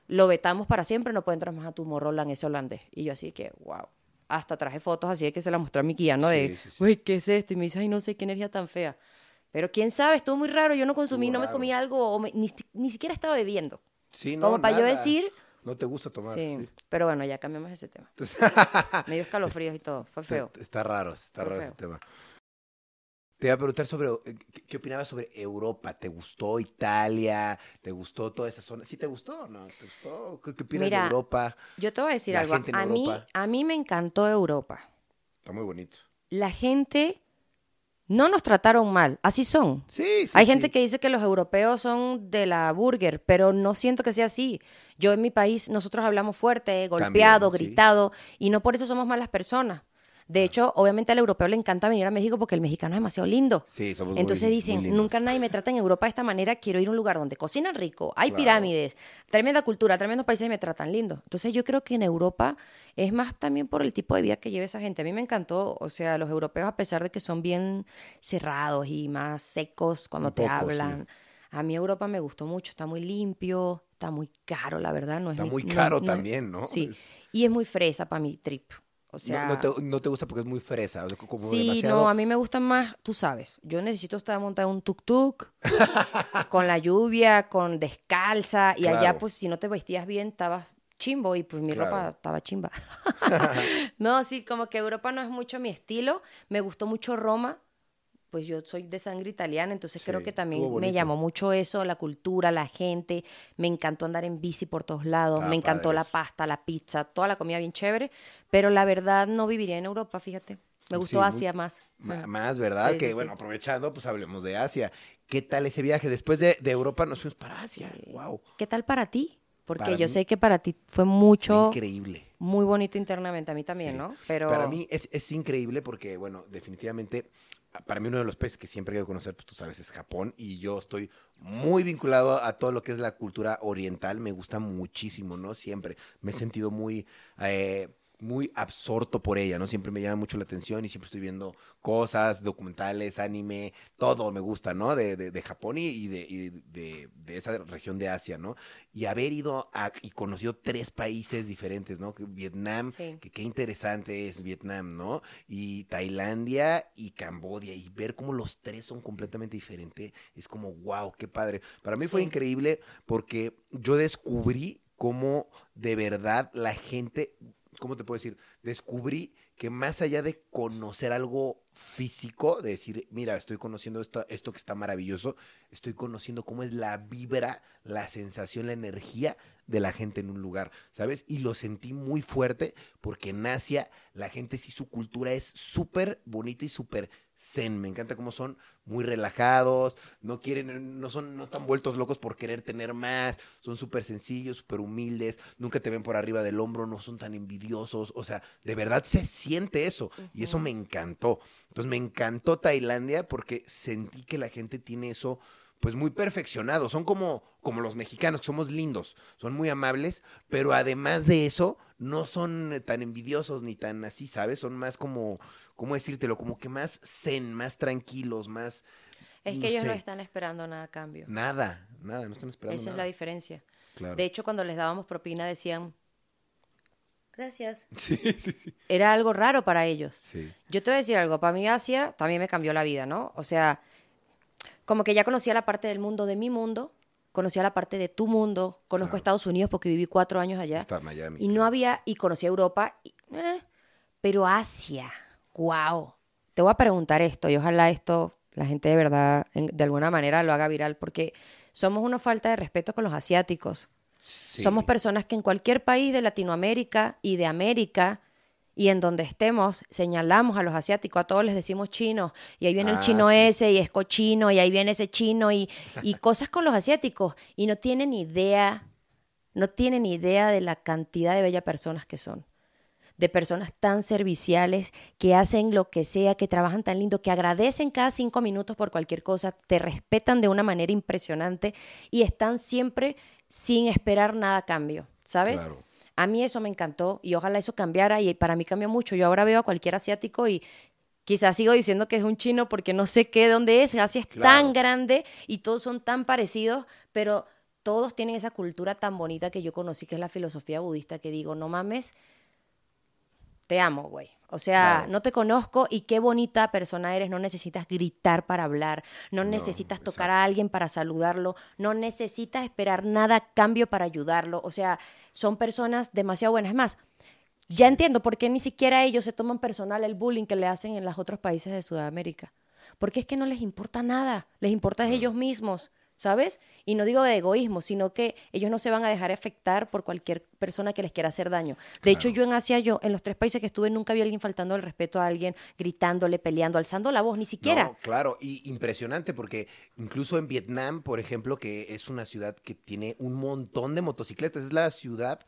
Lo vetamos para siempre, no puede entrar más a tu Morroland, ese holandés. Y yo así que, wow. Hasta traje fotos así de que se la mostré a mi guía, ¿no? Sí, de, sí, sí. güey, ¿qué es esto? Y me dice, ay, no sé qué energía tan fea. Pero quién sabe, estuvo muy raro. Yo no consumí, Estuvo no me raro. comí algo, o me- ni, ni siquiera estaba bebiendo. Sí, no, como para yo nada. decir, No te gusta tomar. sí. sí. Pero bueno, ya cambiamos ese tema. Me dio escalofríos y todo. Fue feo. Está raro, está Fue raro feo. ese tema. Te iba a preguntar sobre, eh, ¿qué, qué opinabas sobre Europa? ¿Te gustó Italia? ¿Te gustó toda esa zona? ¿Sí te gustó o no? ¿Te gustó? ¿Qué, qué opinas Mira, de Europa? Yo te voy a decir La algo. gente A mí, Europa. a mí me encantó Europa. Está muy bonito. La gente no nos trataron mal. Así son. Sí, sí. Hay gente sí. que dice que los europeos son de la burger, pero no siento que sea así. Yo en mi país, nosotros hablamos fuerte, golpeado, También, sí. gritado, y no por eso somos malas personas. De hecho, obviamente al europeo le encanta venir a México porque el mexicano es demasiado lindo. Sí, somos muy- Entonces muy dicen, nunca nadie me trata en Europa de esta manera, quiero ir a un lugar donde cocinan rico, hay Claro. pirámides, tremenda cultura, tremendos países y me tratan lindo. Entonces yo creo que en Europa es más también por el tipo de vida que lleva esa gente. A mí me encantó, o sea, los europeos a pesar de que son bien cerrados y más secos cuando Un te poco, hablan. A mí Europa me gustó mucho, está muy limpio, está muy caro, la verdad. No es Está mi- muy no- caro no también, ¿no? Sí, y es muy fresa para mi trip. O No- sea, no, te, no te gusta porque es muy fresa. como Sí, demasiado- no, a mí me gustan más, tú sabes, yo necesito estar montada en un tuk-tuk, con la lluvia, con descalza, y allá pues si no te vestías bien estabas chimbo y pues mi Claro. ropa estaba chimba. no, sí, como que Europa no es mucho mi estilo, me gustó mucho Roma, pues yo soy de sangre italiana, entonces creo que también me llamó mucho eso, la cultura, la gente, me encantó andar en bici por todos lados, Ah, me encantó la pasta, la pizza, toda la comida bien chévere, pero la verdad no viviría en Europa, fíjate. Me gustó Asia más. Más, ¿verdad? Sí, que bueno, aprovechando, pues hablemos de Asia. ¿Qué tal ese viaje? Después de, de Europa nos fuimos para Asia. Wow. ¿Qué tal para ti? Porque Para yo mí- sé que para ti fue Fue mucho, increíble. muy bonito internamente, a mí también, Sí. ¿no? Pero Para mí es, es increíble porque, bueno, definitivamente, para mí uno de los países que siempre querido conocer, pues tú sabes, es Japón. Y yo estoy muy vinculado a todo lo que es la cultura oriental. Me gusta muchísimo, ¿no? Siempre me he sentido muy... eh, muy absorto por ella, ¿no? Siempre me llama mucho la atención y siempre estoy viendo cosas, documentales, anime, todo me gusta, ¿no? De, de, de Japón y, de, y de, de esa región de Asia, ¿no? Y haber ido a, y conocido tres países diferentes, ¿no? Vietnam, Sí. que qué interesante es Vietnam, ¿no? Y Tailandia y Cambodia, y ver cómo los tres son completamente diferentes, es como, wow, qué padre. Para mí fue increíble porque yo descubrí cómo de verdad la gente, ¿cómo te puedo decir? Descubrí que más allá de conocer algo físico, de decir, mira, estoy conociendo esto, esto que está maravilloso, estoy conociendo cómo es la vibra, la sensación, la energía de la gente en un lugar, ¿sabes? Y lo sentí muy fuerte porque en Asia la gente sí su cultura es súper bonita y súper zen. Me encanta cómo son muy relajados, no quieren, no son, no están vueltos locos por querer tener más, son súper sencillos, súper humildes, nunca te ven por arriba del hombro, no son tan envidiosos, o sea, de verdad se siente eso y eso me encantó. Entonces me encantó Tailandia porque sentí que la gente tiene eso pues muy perfeccionado, son como, como los mexicanos, que somos lindos, son muy amables, pero además de eso, no son eh, tan envidiosos ni tan así, ¿sabes? Son más como, ¿cómo decírtelo? Como que más zen, más tranquilos, más... es no que ellos no están esperando nada a cambio. Nada, nada, no están esperando Esa es la diferencia. Claro. De hecho, cuando les dábamos propina decían, gracias. Sí, sí, sí. Era algo raro para ellos. Sí, Yo te voy a decir algo, para mí Asia también me cambió la vida, ¿no? O sea, como que ya conocía la parte del mundo de mi mundo, conocía la parte de tu mundo, conozco Claro. Estados Unidos porque viví cuatro años allá. hasta Miami. Y no había, y conocí Europa, y, eh, pero Asia, wow. Te voy a preguntar esto y ojalá esto la gente de verdad en- de alguna manera lo haga viral porque somos una falta de respeto con los asiáticos. Sí. Somos personas que en cualquier país de Latinoamérica y de América y en donde estemos señalamos a los asiáticos, a todos les decimos chinos y ahí viene el Ah, chino sí. ese y es cochino y ahí viene ese chino y, y cosas con los asiáticos y no tienen idea, no tienen idea de la cantidad de bellas personas que son de personas tan serviciales que hacen lo que sea, que trabajan tan lindo, que agradecen cada cinco minutos por cualquier cosa, te respetan de una manera impresionante y están siempre sin esperar nada a cambio, ¿sabes? Claro. A mí eso me encantó y ojalá eso cambiara y para mí cambió mucho. Yo ahora veo a cualquier asiático y quizás sigo diciendo que es un chino porque no sé qué, dónde es. Asia es Claro. tan grande y todos son tan parecidos, pero todos tienen esa cultura tan bonita que yo conocí, que es la filosofía budista, que digo, no mames, te amo, güey. O sea, Claro. no te conozco y qué bonita persona eres. No necesitas gritar para hablar, no, No, necesitas tocar exacto. a alguien para saludarlo, no necesitas esperar nada a cambio para ayudarlo. O sea, son personas demasiado buenas. Es más, ya entiendo por qué ni siquiera ellos se toman personal el bullying que le hacen en los otros países de Sudamérica. Porque es que no les importa nada, les importa es ellos mismos, ¿sabes? Y no digo de egoísmo, sino que ellos no se van a dejar afectar por cualquier persona que les quiera hacer daño. De hecho, yo en Asia, yo en los tres países que estuve, nunca vi a alguien faltando el respeto a alguien, gritándole, peleando, alzando la voz, ni siquiera. No, claro, y impresionante porque incluso en Vietnam, por ejemplo, que es una ciudad que tiene un montón de motocicletas, es la ciudad,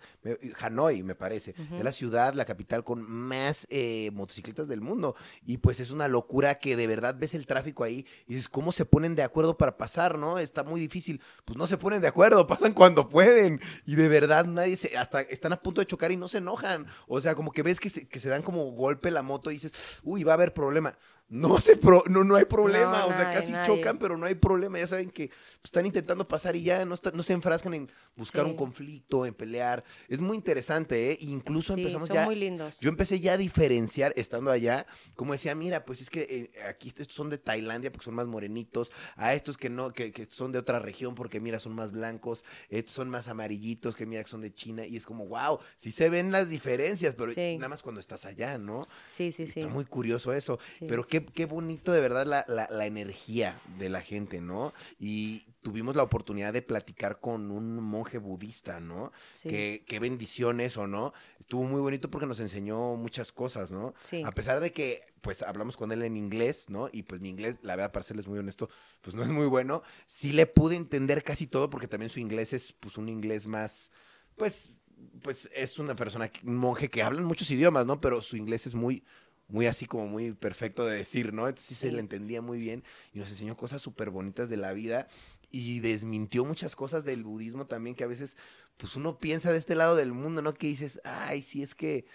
Hanoi me parece, es la ciudad, la capital con más eh, motocicletas del mundo. Y pues es una locura que de verdad ves el tráfico ahí y dices, ¿cómo se ponen de acuerdo para pasar, no? Está muy difícil. Pues no se ponen de acuerdo, pasan cuando pueden. Y de verdad nadie se, hasta están a punto de chocar y no se enojan. O sea, como que ves que se, que se dan como golpe la moto y dices, uy, va a haber problema. No, se pro- no, no hay problema, No, o sea, nadie, casi nadie. chocan, pero no hay problema. Ya saben que pues, están intentando pasar y ya no, está- no se enfrascan en buscar Sí. un conflicto, en pelear. Es muy interesante, ¿eh? Incluso Sí, empezamos son ya. muy lindos. Yo empecé ya a diferenciar estando allá, como decía, mira, pues es que eh, aquí estos son de Tailandia porque son más morenitos, a estos que no, que, que son de otra región porque mira, son más blancos, estos son más amarillitos que mira que son de China, y es como, wow, sí se ven las diferencias, pero Sí. nada más cuando estás allá, ¿no? Sí, sí, sí. Está muy curioso eso. Pero qué, qué bonito de verdad la, la- la energía de la gente, ¿no? Y tuvimos la oportunidad de platicar con un monje budista, ¿no? Sí. Que, qué bendiciones o no. Estuvo muy bonito porque nos enseñó muchas cosas, ¿no? Sí. A pesar de que, pues, hablamos con él en inglés, ¿no? Y pues mi inglés, la verdad, para serles muy honesto, pues no es muy bueno. Sí le pude entender casi todo porque también su inglés es, pues, un inglés más pues, pues es una persona, un monje que habla muchos idiomas, ¿no? Pero su inglés es muy, muy así como muy perfecto de decir, ¿no? Entonces sí se le entendía muy bien y nos enseñó cosas súper bonitas de la vida y desmintió muchas cosas del budismo también que a veces, pues uno piensa de este lado del mundo, ¿no? Que dices, ay, sí es que,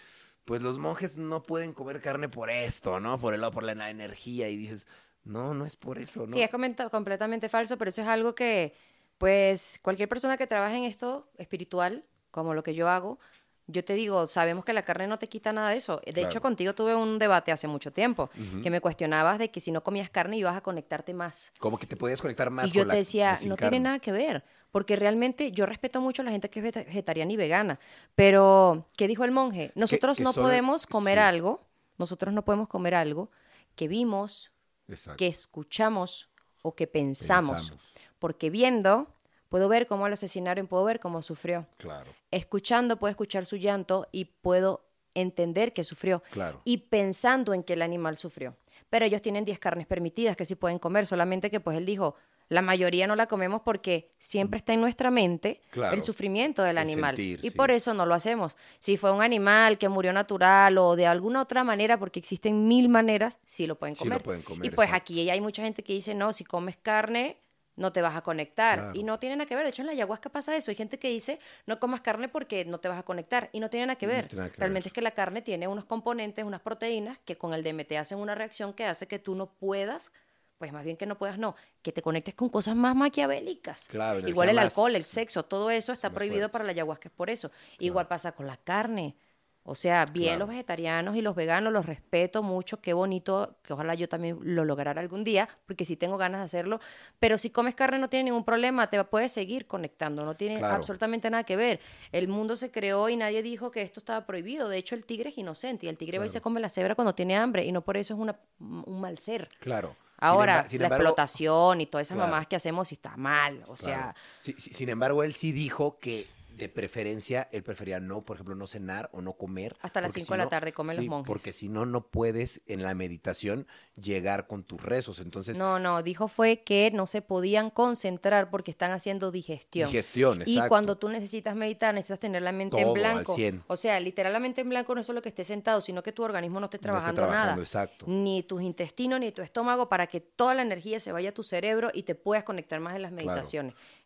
pues los monjes no pueden comer carne por esto, ¿no? Por el lado, por la energía y dices, no, no es por eso, ¿no? Sí, es completamente falso, pero eso es algo que, pues, cualquier persona que trabaje en esto espiritual, como lo que yo hago, yo te digo, sabemos que la carne no te quita nada de eso. De Claro. hecho, contigo tuve un debate hace mucho tiempo, que me cuestionabas de que si no comías carne ibas a conectarte más. Como que te podías conectar más y yo la- te decía, no carne. tiene nada que ver, porque realmente yo respeto mucho a la gente que es vegetariana y vegana, pero ¿qué dijo el monje? Nosotros que no solo- podemos comer sí. algo, nosotros no podemos comer algo que vimos, Exacto. que escuchamos o que pensamos. Pensamos. Porque viendo, puedo ver cómo lo asesinaron, puedo ver cómo sufrió. Claro, Escuchando, puedo escuchar su llanto y puedo entender que sufrió. claro. Y pensando en que el animal sufrió. Pero ellos tienen 10 carnes permitidas que sí pueden comer, solamente que pues él dijo, la mayoría no la comemos porque siempre está en nuestra mente Claro. el sufrimiento del El animal. sentir, y sí. por eso no lo hacemos. Si fue un animal que murió natural o de alguna otra manera, porque existen mil maneras, sí lo pueden Sí lo comer. pueden comer, y pues exacto. aquí hay mucha gente que dice, no, si comes carne, no te vas a conectar. Claro. Y no tiene nada que ver. De hecho, en la ayahuasca pasa eso. Hay gente que dice, no comas carne porque no te vas a conectar. Y no tiene nada que ver. tiene nada que Realmente ver. es que la carne tiene unos componentes, unas proteínas que con el DMT hacen una reacción que hace que tú no puedas, pues más bien que no puedas, no, que te conectes con cosas más maquiavélicas. Claro, Igual el alcohol, el sexo, todo eso está prohibido fuerte. para la ayahuasca, es por eso. Igual pasa con la carne. O sea, bien Claro. los vegetarianos y los veganos, los respeto mucho, qué bonito, que ojalá yo también lo lograra algún día, porque sí tengo ganas de hacerlo, pero si comes carne no tiene ningún problema, te puedes seguir conectando, no tiene Claro. absolutamente nada que ver. El mundo se creó y nadie dijo que esto estaba prohibido, de hecho el tigre es inocente y el tigre va y se come la cebra cuando tiene hambre y no por eso es una, un mal ser. Claro. Ahora, sin la embargo- explotación y todas esas mamás que hacemos sí está mal, o sea... Sin embargo, él sí dijo que de preferencia él prefería no, por ejemplo, no cenar o no comer. Hasta las porque cinco de si la no- tarde comen los monjes. Porque si no, no puedes en la meditación llegar con tus rezos. Entonces, No, no, dijo fue que no se podían concentrar porque están haciendo digestión. digestión, Y exacto. cuando tú necesitas meditar, necesitas tener la mente Todo en al blanco. 100. O sea, literalmente en blanco no es solo que estés sentado, sino que tu organismo no esté No esté trabajando, trabajando, nada. exacto. Ni tus intestinos, ni tu estómago, para que toda la energía se vaya a tu cerebro y te puedas conectar más en las Claro.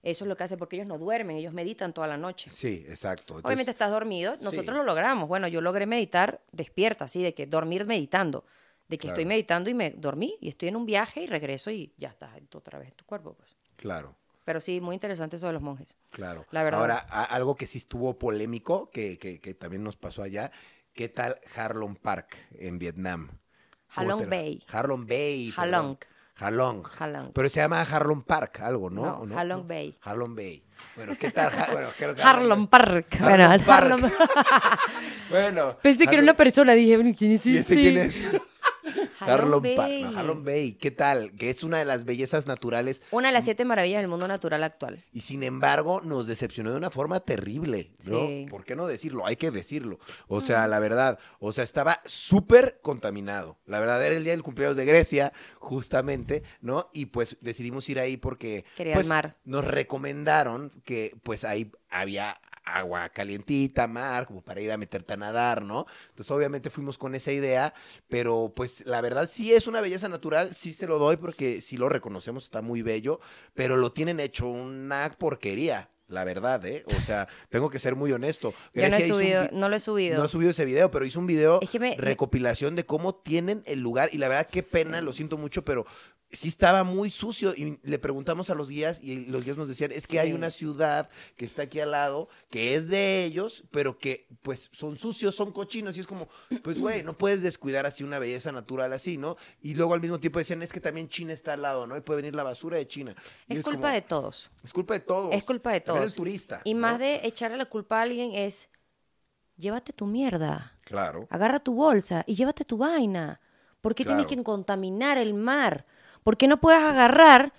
Eso es lo que hace porque ellos no duermen, ellos meditan toda la noche. Sí, exacto. Entonces, Obviamente estás dormido, nosotros sí. lo logramos. Bueno, yo logré meditar despierta, así, de que dormir meditando. De que estoy meditando y me dormí y estoy en un viaje y regreso y ya estás otra vez en tu cuerpo, pues. Claro, Pero sí, muy interesante eso de los monjes. claro. La verdad. Ahora, algo que sí estuvo polémico, que, que, que también nos pasó allá, ¿qué tal Harlem Park en Vietnam? ¿Cómo Halong Bay. Harlem Bay. Halong. Halong. Halong. Pero se llama Harlem Park, algo, ¿no? No, ¿O no? Halong. Bay. Halong Bay. Bueno, ¿qué tal? Bueno, ¿qué es lo que Harlem Park. Bueno, Harlem Park. Harlem- Bueno. Pensé que era una persona, dije, ¿quién es ¿Y ese quién es? Park. Bay. no, Bay. ¿Qué tal? Que es una de las bellezas naturales Una de las siete maravillas del mundo natural actual. y sin embargo nos decepcionó de una forma terrible, ¿no? Sí. ¿Por qué no decirlo? Hay que decirlo. O sea, la verdad, o sea, estaba súper contaminado. La verdad era el día del cumpleaños de Grecia, justamente, ¿no? Y pues decidimos ir ahí porque Quería pues, el mar. nos recomendaron que pues ahí había agua calientita, mar, como para ir a meterte a nadar, ¿no? Entonces obviamente fuimos con esa idea, pero pues la verdad sí es una belleza natural, sí se lo doy porque sí lo reconocemos, está muy bello, pero lo tienen hecho una porquería. La verdad, ¿eh? O sea, tengo que ser muy honesto. Yo no he subido, no lo he subido. no he subido ese video, pero hizo un video Es que me- me- recopilación de cómo tienen el lugar. Y la verdad, qué pena, Sí. lo siento mucho, pero sí estaba muy sucio. Y le preguntamos a los guías y los guías nos decían, es que hay una ciudad que está aquí al lado, que es de ellos, pero que pues son sucios, son cochinos. Y es como, pues güey, no puedes descuidar así una belleza natural así, ¿no? Y luego al mismo tiempo decían, es que también China está al lado, ¿no? Y puede venir la basura de China. Y es culpa como, de todos. Es culpa de todos. Es culpa de todos. El turista. Y ¿no? más de echarle la culpa a alguien es, llévate tu mierda. Claro. Agarra tu bolsa y llévate tu vaina. ¿Por qué tienes que contaminar el mar? ¿Por qué no puedes agarrar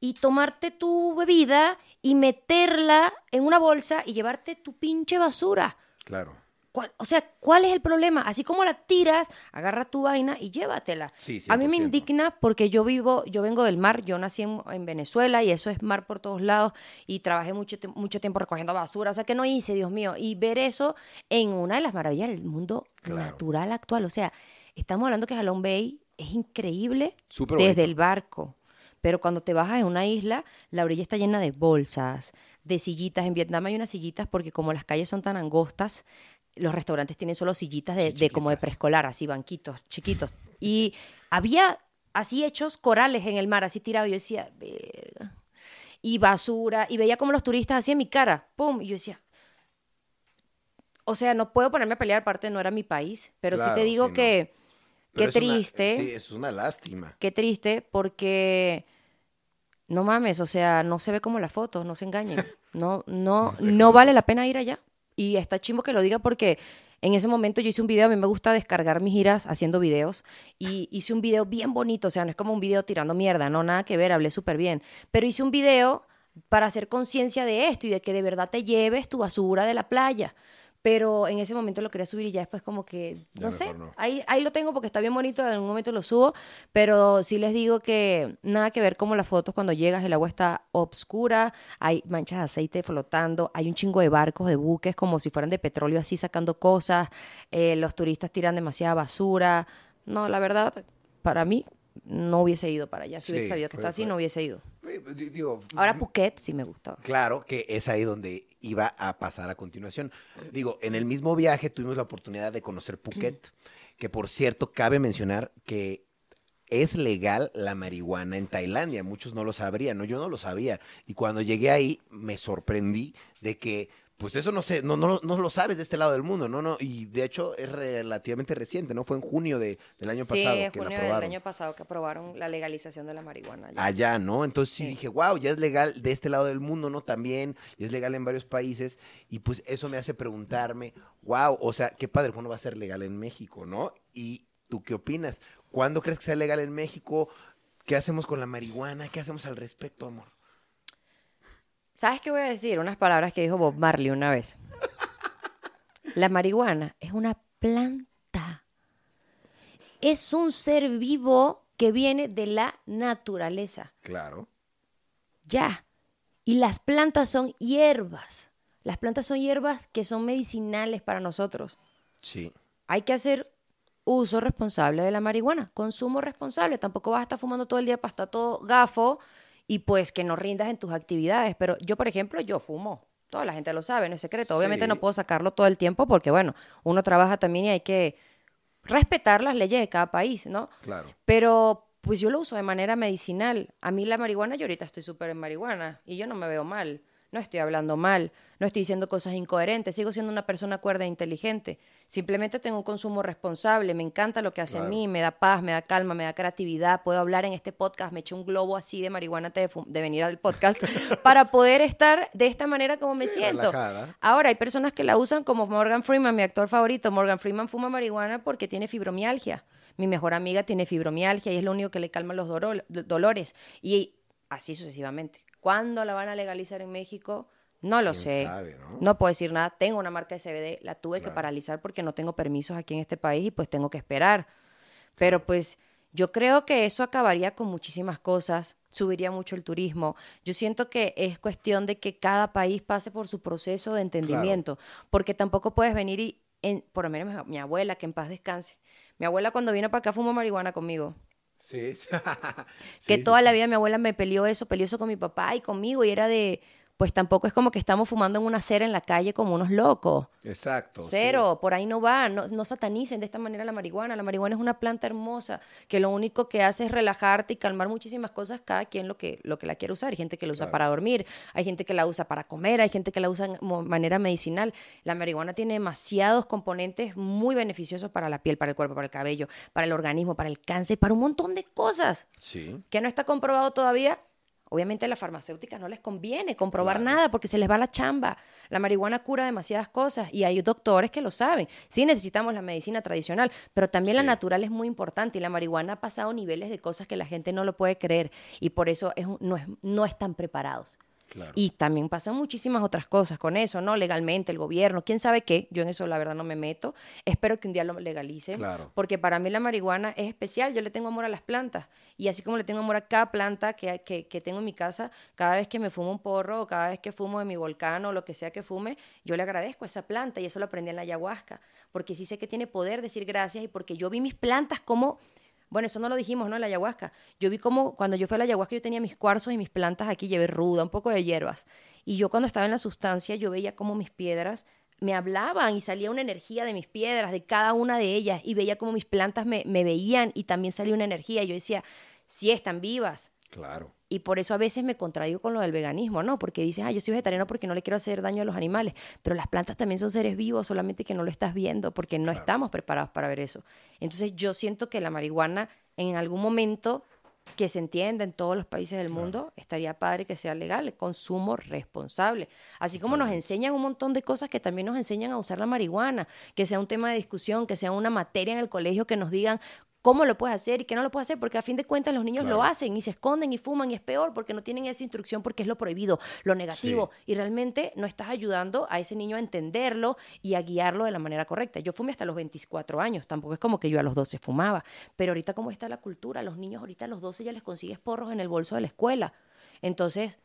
y tomarte tu bebida y meterla en una bolsa y llevarte tu pinche basura? Claro. ¿Cuál- o sea, ¿cuál es el problema? Así como la tiras, agarra tu vaina y llévatela. Sí, a mí me 100%. indigna porque yo vivo, yo vengo del mar, yo nací en, en Venezuela y eso es mar por todos lados y trabajé mucho, mucho tiempo recogiendo basura, o sea, que no hice, Dios mío, y ver eso en una de las maravillas del mundo Claro. natural actual, o sea, estamos hablando que Halong Bay es increíble desde bonito. el barco. Pero cuando te bajas en una isla, la orilla está llena de bolsas, de sillitas. En Vietnam hay unas sillitas porque como las calles son tan angostas, los restaurantes tienen solo sillitas de, Sí, de como de preescolar, así banquitos, chiquitos. Y había así hechos corales en el mar, así tirados. Yo decía, verga. Y basura. Y veía como los turistas hacían mi cara. ¡Pum! Y yo decía, o sea, no puedo ponerme a pelear, aparte no era mi país, pero sí te digo sí, no. que qué una- triste. sí, eso es una lástima. Qué triste porque no mames, o sea, no se ve como la foto, no se engañen. No, no, no vale la pena ir allá. Y está chimbo que lo diga porque en ese momento yo hice un video, a mí me gusta descargar mis giras haciendo videos y hice un video bien bonito, o sea, no es como un video tirando mierda, no, nada que ver, hablé súper bien, pero hice un video para hacer conciencia de esto y de que de verdad te lleves tu basura de la playa. Pero en ese momento lo quería subir y ya después como que, no sé, no. Ahí, ahí lo tengo porque está bien bonito, en algún momento lo subo, pero sí les digo que nada que ver como las fotos cuando llegas, el agua está obscura, hay manchas de aceite flotando, hay un chingo de barcos, de buques como si fueran de petróleo así sacando cosas, eh, los turistas tiran demasiada basura. No, la verdad, para mí no hubiese ido para allá. Si hubiese Sí, sabido que está así, no hubiese ido. Digo, Ahora Phuket sí me gustaba. Claro que es ahí donde iba a pasar a continuación. Digo, en el mismo viaje tuvimos la oportunidad de conocer Phuket, que por cierto cabe mencionar que es legal la marihuana en Tailandia. Muchos no lo sabrían, ¿no? Yo no lo sabía. Y cuando llegué ahí me sorprendí de que, pues eso no sé, no, no, no lo sabes de este lado del mundo, ¿no? no Y de hecho es relativamente reciente, ¿no? Fue en junio de- del año Sí, pasado la junio del aprobaron. año pasado que aprobaron la legalización de la marihuana. allá. allá, ¿no? Entonces sí, Sí. dije, wow, ya es legal de este lado del mundo, ¿no? También, y es legal en varios países, y pues eso me hace preguntarme, wow, o sea, qué padre, ¿cuándo va a ser legal en México, no? Y tú qué opinas? ¿Cuándo crees que sea legal en México? ¿Qué hacemos con la marihuana? ¿Qué hacemos al respecto, amor? ¿Sabes qué voy a decir? Unas palabras que dijo Bob Marley una vez. La marihuana es una planta. Es un ser vivo que viene de la naturaleza. Claro. Ya. Y las plantas son hierbas. Las plantas son hierbas que son medicinales para nosotros. Sí. Hay que hacer uso responsable de la marihuana, consumo responsable. Tampoco vas a estar fumando todo el día para estar todo gafo y pues que no rindas en tus actividades. Pero yo, por ejemplo, yo fumo. Toda la gente lo sabe, no es secreto. Obviamente Sí. no puedo sacarlo todo el tiempo porque, bueno, uno trabaja también y hay que respetar las leyes de cada país, ¿no? Claro. Pero pues yo lo uso de manera medicinal. A mí la marihuana, yo ahorita estoy súper en marihuana y yo no me veo mal. No estoy hablando mal, no estoy diciendo cosas incoherentes, sigo siendo una persona cuerda e inteligente. Simplemente tengo un consumo responsable, me encanta lo que hace Claro. mí, me da paz, me da calma, me da creatividad, puedo hablar en este podcast, me eché un globo así de marihuana antes de, de venir al podcast para poder estar de esta manera como me Sí, siento. relajada. Ahora, hay personas que la usan como Morgan Freeman, mi actor favorito. Morgan Freeman fuma marihuana porque tiene fibromialgia. Mi mejor amiga tiene fibromialgia y es lo único que le calma los do- dolores. Y así sucesivamente. ¿Cuándo la van a legalizar en México? No lo ¿Quién sé. sabe, no? no puedo decir nada. Tengo una marca de CBD, la tuve que paralizar porque no tengo permisos aquí en este país y pues tengo que esperar. Pero pues yo creo que eso acabaría con muchísimas cosas, subiría mucho el turismo. Yo siento que es cuestión de que cada país pase por su proceso de entendimiento, porque tampoco puedes venir y, en, por lo menos mi, mi abuela, que en paz descanse. Mi abuela cuando vino para acá fumó marihuana conmigo. Sí. que Sí, toda sí, la vida mi abuela me peleó eso, peleó eso con mi papá y conmigo y era de, pues tampoco es como que estamos fumando en una acera en la calle como unos locos. Exacto. sí. Cero, por ahí no va, no, no satanicen de esta manera la marihuana. La marihuana es una planta hermosa que lo único que hace es relajarte y calmar muchísimas cosas, cada quien lo que, lo que la quiere usar. Hay gente que la usa Claro. para dormir, hay gente que la usa para comer, hay gente que la usa de manera medicinal. La marihuana tiene demasiados componentes muy beneficiosos para la piel, para el cuerpo, para el cabello, para el organismo, para el cáncer, para un montón de cosas Sí. que no está comprobado todavía. Obviamente a las farmacéuticas no les conviene comprobar Claro. nada porque se les va la chamba. La marihuana cura demasiadas cosas y hay doctores que lo saben. Sí necesitamos la medicina tradicional, pero también la natural es muy importante y la marihuana ha pasado niveles de cosas que la gente no lo puede creer y por eso es no, es, no están preparados. Claro. Y también pasan muchísimas otras cosas con eso, ¿no? Legalmente, el gobierno, quién sabe qué. Yo en eso la verdad no me meto. Espero que un día lo legalicen. Claro. Porque para mí la marihuana es especial. Yo le tengo amor a las plantas. Y así como le tengo amor a cada planta que, que, que tengo en mi casa, cada vez que me fumo un porro o cada vez que fumo de mi volcán o lo que sea que fume, yo le agradezco a esa planta. Y eso lo aprendí en la ayahuasca. Porque sí sé que tiene poder decir gracias y porque yo vi mis plantas como bueno, eso no lo dijimos, ¿no? En la ayahuasca. Yo vi como cuando yo fui a la ayahuasca yo tenía mis cuarzos y mis plantas aquí, llevé ruda, un poco de hierbas. Y yo cuando estaba en la sustancia yo veía como mis piedras me hablaban y salía una energía de mis piedras, de cada una de ellas, y veía como mis plantas me, me veían y también salía una energía. Y yo decía, sí, están vivas. Claro. Y por eso a veces me contradigo con lo del veganismo, ¿no? Porque dices, ah, yo soy vegetariano porque no le quiero hacer daño a los animales. Pero las plantas también son seres vivos, solamente que no lo estás viendo porque no estamos preparados para ver eso. Entonces yo siento que la marihuana en algún momento que se entienda en todos los países del mundo, estaría padre que sea legal, el consumo responsable. Así como nos enseñan un montón de cosas que también nos enseñan a usar la marihuana, que sea un tema de discusión, que sea una materia en el colegio que nos digan cómo lo puedes hacer y qué no lo puedes hacer, porque a fin de cuentas los niños lo hacen y se esconden y fuman y es peor porque no tienen esa instrucción porque es lo prohibido, lo negativo y realmente no estás ayudando a ese niño a entenderlo y a guiarlo de la manera correcta. Yo fumé hasta los 24 años, tampoco es como que yo a los 12 fumaba, pero ahorita cómo está la cultura, los niños ahorita a los 12 ya les consigues porros en el bolso de la escuela. Entonces,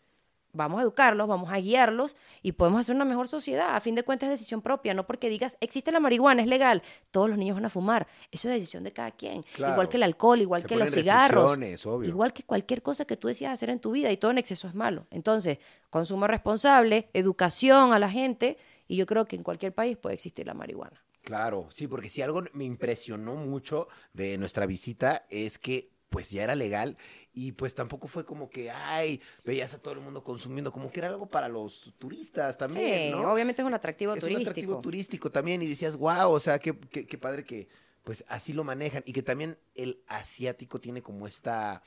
vamos a educarlos, vamos a guiarlos y podemos hacer una mejor sociedad. A fin de cuentas es decisión propia, no porque digas, existe la marihuana, es legal, todos los niños van a fumar. Eso es decisión de cada quien. Claro. Igual que el alcohol, igual Se que los cigarros. obvio. Igual que cualquier cosa que tú decidas hacer en tu vida y todo en exceso es malo. Entonces, consumo responsable, educación a la gente y yo creo que en cualquier país puede existir la marihuana. Claro, sí, porque si algo me impresionó mucho de nuestra visita es que pues ya era legal y pues tampoco fue como que, ay, veías a todo el mundo consumiendo, como que era algo para los turistas también, sí, ¿no? obviamente es un atractivo es un turístico. atractivo turístico también y decías, wow, o sea, qué, qué, qué padre que pues así lo manejan y que también el asiático tiene como esta,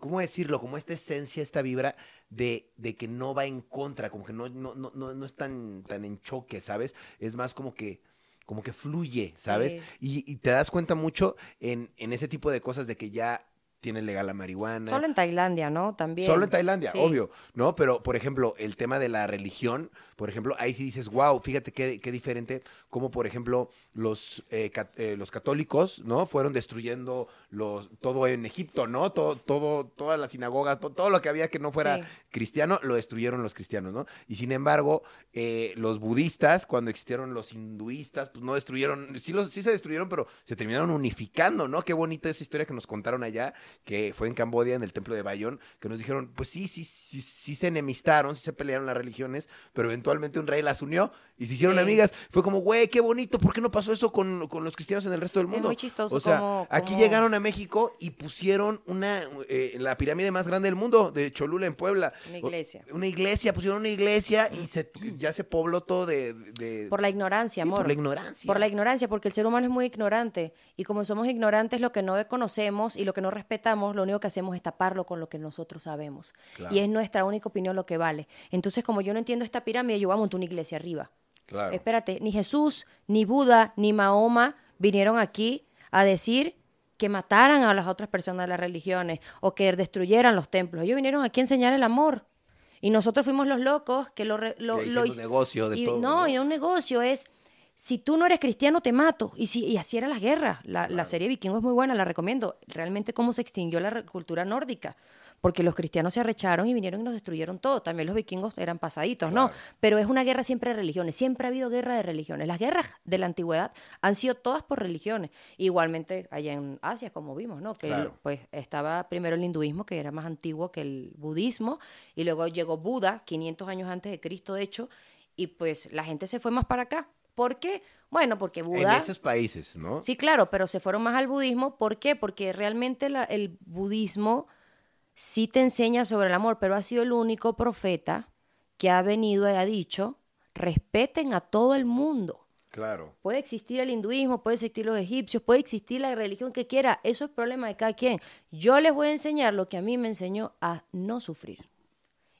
¿cómo decirlo? Como esta esencia, esta vibra de, de que no va en contra, como que no, no, no, no, no es tan, tan en choque, ¿sabes? Es más como que como que fluye, ¿sabes? Sí. Y, y te das cuenta mucho en, en ese tipo de cosas de que ya tienen legal la marihuana. Solo en Tailandia, ¿no? También. Solo en Tailandia, Sí. obvio, ¿no? Pero, por ejemplo, el tema de la religión, por ejemplo, ahí sí dices, wow, fíjate qué, qué diferente, como por ejemplo los, eh, cat- eh, los católicos, ¿no? Fueron destruyendo los, todo en Egipto, ¿no? Todo, todo, todas las sinagogas, to- todo lo que había que no fuera Sí. cristiano, lo destruyeron los cristianos, ¿no? Y sin embargo, eh, los budistas, cuando existieron los hinduistas, pues no destruyeron, sí, los, sí se destruyeron, pero se terminaron unificando, ¿no? Qué bonita esa historia que nos contaron allá, que fue en Cambodia, en el templo de Bayón, que nos dijeron, pues sí, sí, sí, sí se enemistaron, sí se pelearon las religiones, pero eventualmente un rey las unió y se hicieron Sí. amigas. Fue como, güey, qué bonito, ¿por qué no pasó eso con, con los cristianos en el resto del Es mundo? muy chistoso O sea, aquí llegaron a México y pusieron una, eh, la pirámide más grande del mundo, de Cholula, en Puebla. Una O- iglesia. Una iglesia, pusieron una iglesia y se, ya se pobló todo de... de- Por la ignorancia, sí, amor. por la ignorancia. Por la ignorancia, porque el ser humano es muy ignorante. Y como somos ignorantes, lo que no conocemos y lo que no respetamos, lo único que hacemos es taparlo con lo que nosotros sabemos. Claro. Y es nuestra única opinión lo que vale. Entonces, como yo no entiendo esta pirámide, yo voy a montar una iglesia arriba. Claro. Espérate, ni Jesús, ni Buda, ni Mahoma vinieron aquí a decir que mataran a las otras personas de las religiones o que destruyeran los templos. Ellos vinieron aquí a enseñar el amor. Y nosotros fuimos los locos que lo... lo, Le un negocio de y, todo, No, y un negocio es... Si tú no eres cristiano, te mato. Y, si, y así era la guerra. La, la serie Vikingo es muy buena, la recomiendo. Realmente cómo se extinguió la cultura nórdica. Porque los cristianos se arrecharon y vinieron y nos destruyeron todo. También los vikingos eran pasaditos, ¿no? Pero es una guerra siempre de religiones. Siempre ha habido guerra de religiones. Las guerras de la antigüedad han sido todas por religiones. Igualmente allá en Asia, como vimos, ¿no? Que Claro. pues estaba primero el hinduismo, que era más antiguo que el budismo, y luego llegó Buda, 500 años antes de Cristo, de hecho, y pues la gente se fue más para acá. ¿Por qué? Bueno, porque En Buda... esos países, ¿no? Sí, claro, pero se fueron más al budismo. ¿Por qué? Porque realmente la- el budismo sí te enseña sobre el amor, pero ha sido el único profeta que ha venido y ha dicho, respeten a todo el mundo. Claro. Puede existir el hinduismo, puede existir los egipcios, puede existir la religión que quiera. Eso es problema de cada quien. Yo les voy a enseñar lo que a mí me enseñó a no sufrir.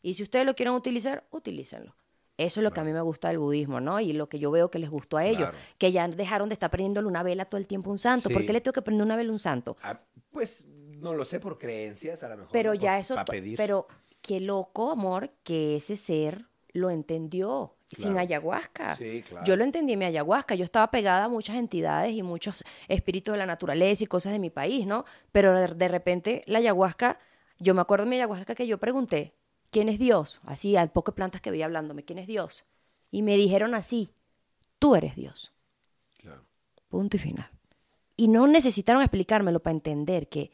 Y si ustedes lo quieren utilizar, utilícenlo. Eso es lo que a mí me gusta del budismo, ¿no? Y lo que yo veo que les gustó a ellos. Claro. Que ya dejaron de estar prendiéndole una vela todo el tiempo a un santo. ¿Por Sí. qué le tengo que prender una vela a un santo? Ah, pues no lo sé por creencias, a lo mejor. Pero ¿no? ya Por- eso, pedir. pero qué loco, amor, que ese ser lo entendió sin ayahuasca. Sí, claro. Yo lo entendí en mi ayahuasca. Yo estaba pegada a muchas entidades y muchos espíritus de la naturaleza y cosas de mi país, ¿no? Pero de, de repente la ayahuasca, yo me acuerdo de mi ayahuasca que yo pregunté, ¿quién es Dios? Así, al poco de plantas que veía hablándome, ¿quién es Dios? Y me dijeron así, tú eres Dios. Claro. Punto y final. Y no necesitaron explicármelo para entender que,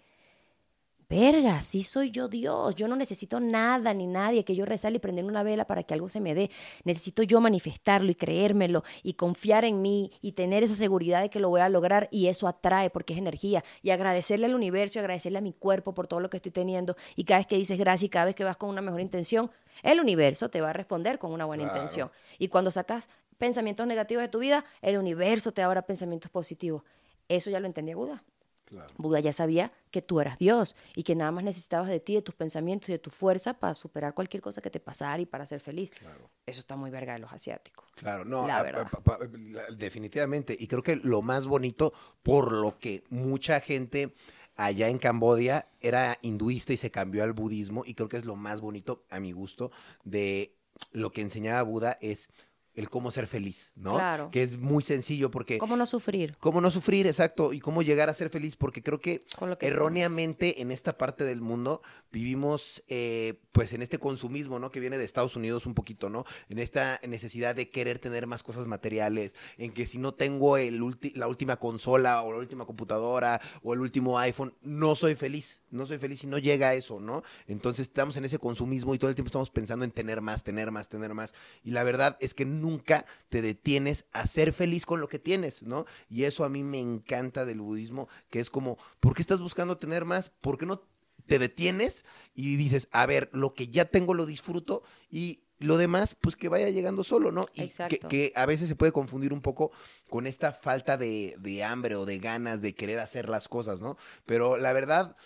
verga, sí soy yo Dios. Yo no necesito nada ni nadie que yo rezar y prender una vela para que algo se me dé. Necesito yo manifestarlo y creérmelo y confiar en mí y tener esa seguridad de que lo voy a lograr y eso atrae porque es energía. Y agradecerle al universo y agradecerle a mi cuerpo por todo lo que estoy teniendo. Y cada vez que dices gracias y cada vez que vas con una mejor intención, el universo te va a responder con una buena Claro. intención. Y cuando sacas pensamientos negativos de tu vida, el universo te da ahora pensamientos positivos. Eso ya lo entendía Buda. Claro. Buda ya sabía que tú eras Dios y que nada más necesitabas de ti, de tus pensamientos y de tu fuerza para superar cualquier cosa que te pasara y para ser feliz. Claro. Eso está muy verga de los asiáticos. Claro, no, La a- verdad. pa- pa- la- definitivamente. Y creo que lo más bonito, por lo que mucha gente allá en Cambodia era hinduista y se cambió al budismo, y creo que es lo más bonito, a mi gusto, de lo que enseñaba Buda, es el cómo ser feliz, ¿no? Claro. Que es muy sencillo porque... ¿Cómo no sufrir? Cómo no sufrir, exacto, y cómo llegar a ser feliz, porque creo que erróneamente en esta parte del mundo vivimos eh, pues en este consumismo, ¿no? Que viene de Estados Unidos un poquito, ¿no? En esta necesidad de querer tener más cosas materiales, en que si no tengo el la última consola o la última computadora o el último iPhone, no soy feliz, no soy feliz y no llega a eso, ¿no? Entonces estamos en ese consumismo y todo el tiempo estamos pensando en tener más, tener más, tener más. Y la verdad es que nunca te detienes a ser feliz con lo que tienes, ¿no? Y eso a mí me encanta del budismo, que es como, ¿por qué estás buscando tener más? ¿Por qué no te detienes y dices, a ver, lo que ya tengo lo disfruto y lo demás, pues que vaya llegando solo, ¿no? Y que, Exacto. que a veces se puede confundir un poco con esta falta de, de hambre o de ganas de querer hacer las cosas, ¿no? Pero la verdad,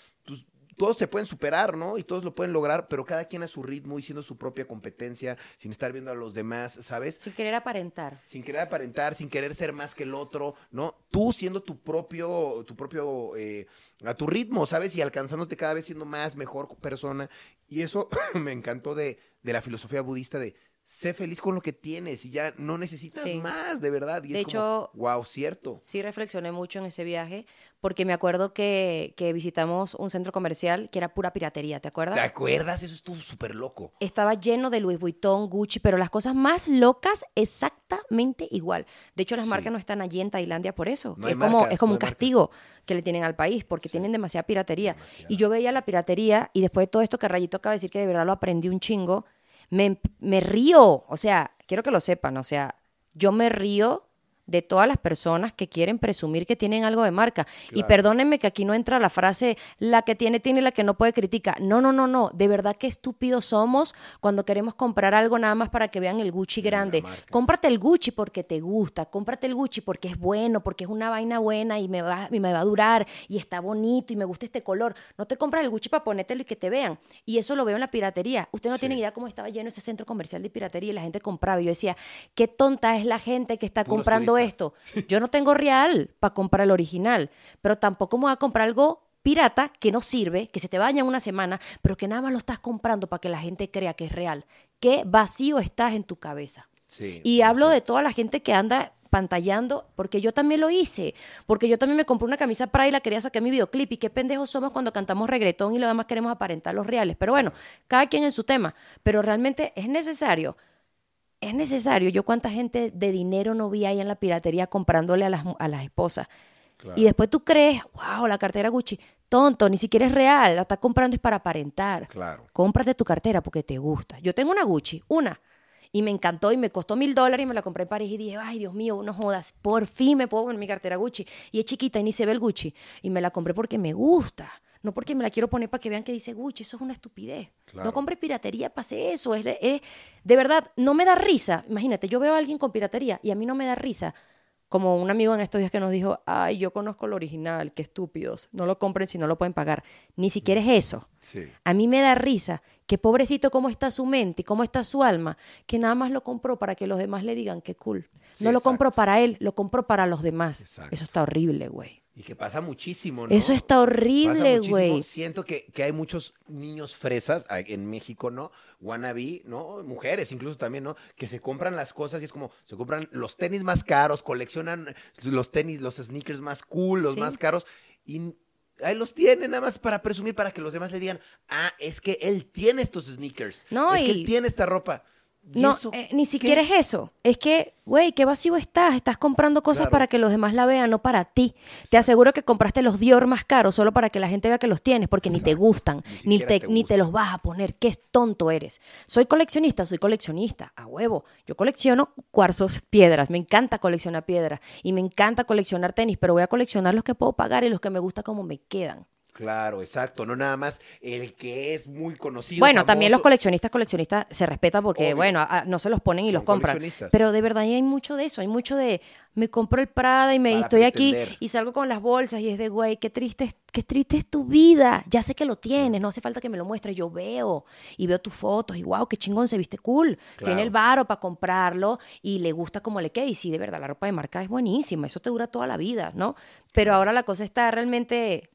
todos se pueden superar, ¿no? Y todos lo pueden lograr, pero cada quien a su ritmo y siendo su propia competencia, sin estar viendo a los demás, ¿sabes? Sin querer aparentar. sin querer aparentar, sin querer ser más que el otro, ¿no? Tú siendo tu propio, tu propio, eh, a tu ritmo, ¿sabes? Y alcanzándote cada vez siendo más, mejor persona. Y eso me encantó de, de la filosofía budista de sé feliz con lo que tienes y ya no necesitas Sí. más, de verdad. Y De es hecho- como, wow, cierto. Sí reflexioné mucho en ese viaje porque me acuerdo que, que visitamos un centro comercial que era pura piratería, ¿te acuerdas? ¿Te acuerdas? Eso estuvo súper loco. estaba lleno de Louis Vuitton, Gucci, pero las cosas más locas exactamente igual. De hecho, las Sí. marcas no están allí en Tailandia por eso. No es como, marcas, es como no un marcas. castigo que le tienen al país porque Sí. tienen demasiada piratería. Y yo veía la piratería y después de todo esto que Rayito acaba de decir que de verdad lo aprendí un chingo, me, me río. O sea, quiero que lo sepan, o sea, yo me río de todas las personas que quieren presumir que tienen algo de marca. Y perdónenme que aquí no entra la frase, la que tiene, tiene, la que no puede, critica. No, no, no, no. De verdad que estúpidos somos cuando queremos comprar algo nada más para que vean el Gucci grande. Cómprate el Gucci porque te gusta, cómprate el Gucci porque es bueno, porque es una vaina buena y me va, y me va a durar y está bonito y me gusta este color. No te compras el Gucci para ponértelo y que te vean. Y eso lo veo en la piratería. Usted no Sí. tiene idea cómo estaba lleno ese centro comercial de piratería y la gente compraba. Y yo decía, qué tonta es la gente que está Puros comprando esto. Yo no tengo real para comprar el original, pero tampoco me voy a comprar algo pirata que no sirve, que se te baña una semana, pero que nada más lo estás comprando para que la gente crea que es real. Qué vacío estás en tu cabeza. Sí. Y hablo de toda la gente que anda pantallando, porque yo también lo hice, porque yo también me compré una camisa Prada y la quería sacar en mi videoclip, y qué pendejos somos cuando cantamos reggaetón y lo demás queremos aparentar los reales. Pero bueno, cada quien en su tema, pero realmente es necesario, es necesario. Yo cuánta gente de dinero no vi ahí en la piratería comprándole a las, mu- a las esposas. Claro. Y después tú crees, wow, la cartera Gucci, tonto, ni siquiera es real, la está comprando es para aparentar. Claro. Cómprate tu cartera porque te gusta. Yo tengo una Gucci, una. Y me encantó y me costó mil dólares y me la compré en París y dije, ay, Dios mío, no jodas, por fin me puedo poner mi cartera Gucci. Y es chiquita y ni se ve el Gucci. Y me la compré porque me gusta. No porque me la quiero poner para que vean que dice Gucci, eso es una estupidez. Claro. No compre piratería hacer eso. Es, es- de verdad, no me da risa. Imagínate, yo veo a alguien con piratería y a mí no me da risa. Como un amigo en estos días que nos dijo, ay, yo conozco el original, qué estúpidos. No lo compren si no lo pueden pagar. Ni siquiera es eso. Sí. A mí me da risa que pobrecito cómo está su mente y cómo está su alma, que nada más lo compró para que los demás le digan qué cool. Sí, no lo exacto. compró para él, lo compró para los demás. Exacto. Eso está horrible, güey. Y que pasa muchísimo, ¿no? Eso está horrible, güey. Siento que, que hay muchos niños fresas a- en México, ¿no? Wannabe, ¿no? Mujeres incluso también, ¿no? Que se compran las cosas y es como, se compran los tenis más caros, coleccionan los tenis, los sneakers más cool, los Sí. más caros, y ahí los tienen nada más para presumir, para que los demás le digan, ah, es que él tiene estos sneakers, No, es que él tiene esta ropa. ¿Y No, eh, ni qué? siquiera es eso. Es que, güey, qué vacío estás. Estás comprando cosas Claro. para que los demás la vean, no para ti. Te aseguro que compraste los Dior más caros solo para que la gente vea que los tienes, porque ni te gustan, Ni te, te ni te los vas a poner. Qué tonto eres. Soy coleccionista, soy coleccionista, a huevo. Yo colecciono cuarzos, piedras. Me encanta coleccionar piedras y me encanta coleccionar tenis, pero voy a coleccionar los que puedo pagar y los que me gusta como me quedan. Claro, exacto, no nada más el que es muy conocido. Bueno, también los coleccionistas, coleccionistas se respeta porque, Obvio. bueno, a- no se los ponen y Son los compran. Pero de verdad hay mucho de eso, hay mucho de me compro el Prada y me Para estoy aquí y salgo con las bolsas y es de, güey, qué triste, es- qué triste es tu vida. Ya sé que lo tienes, no hace falta que me lo muestres, yo veo y veo tus fotos y wow, qué chingón, se viste cool. Claro. Tiene el varo para comprarlo y le gusta como le queda y sí, de verdad, la ropa de marca es buenísima, eso te dura toda la vida, ¿no? Pero ahora la cosa está realmente,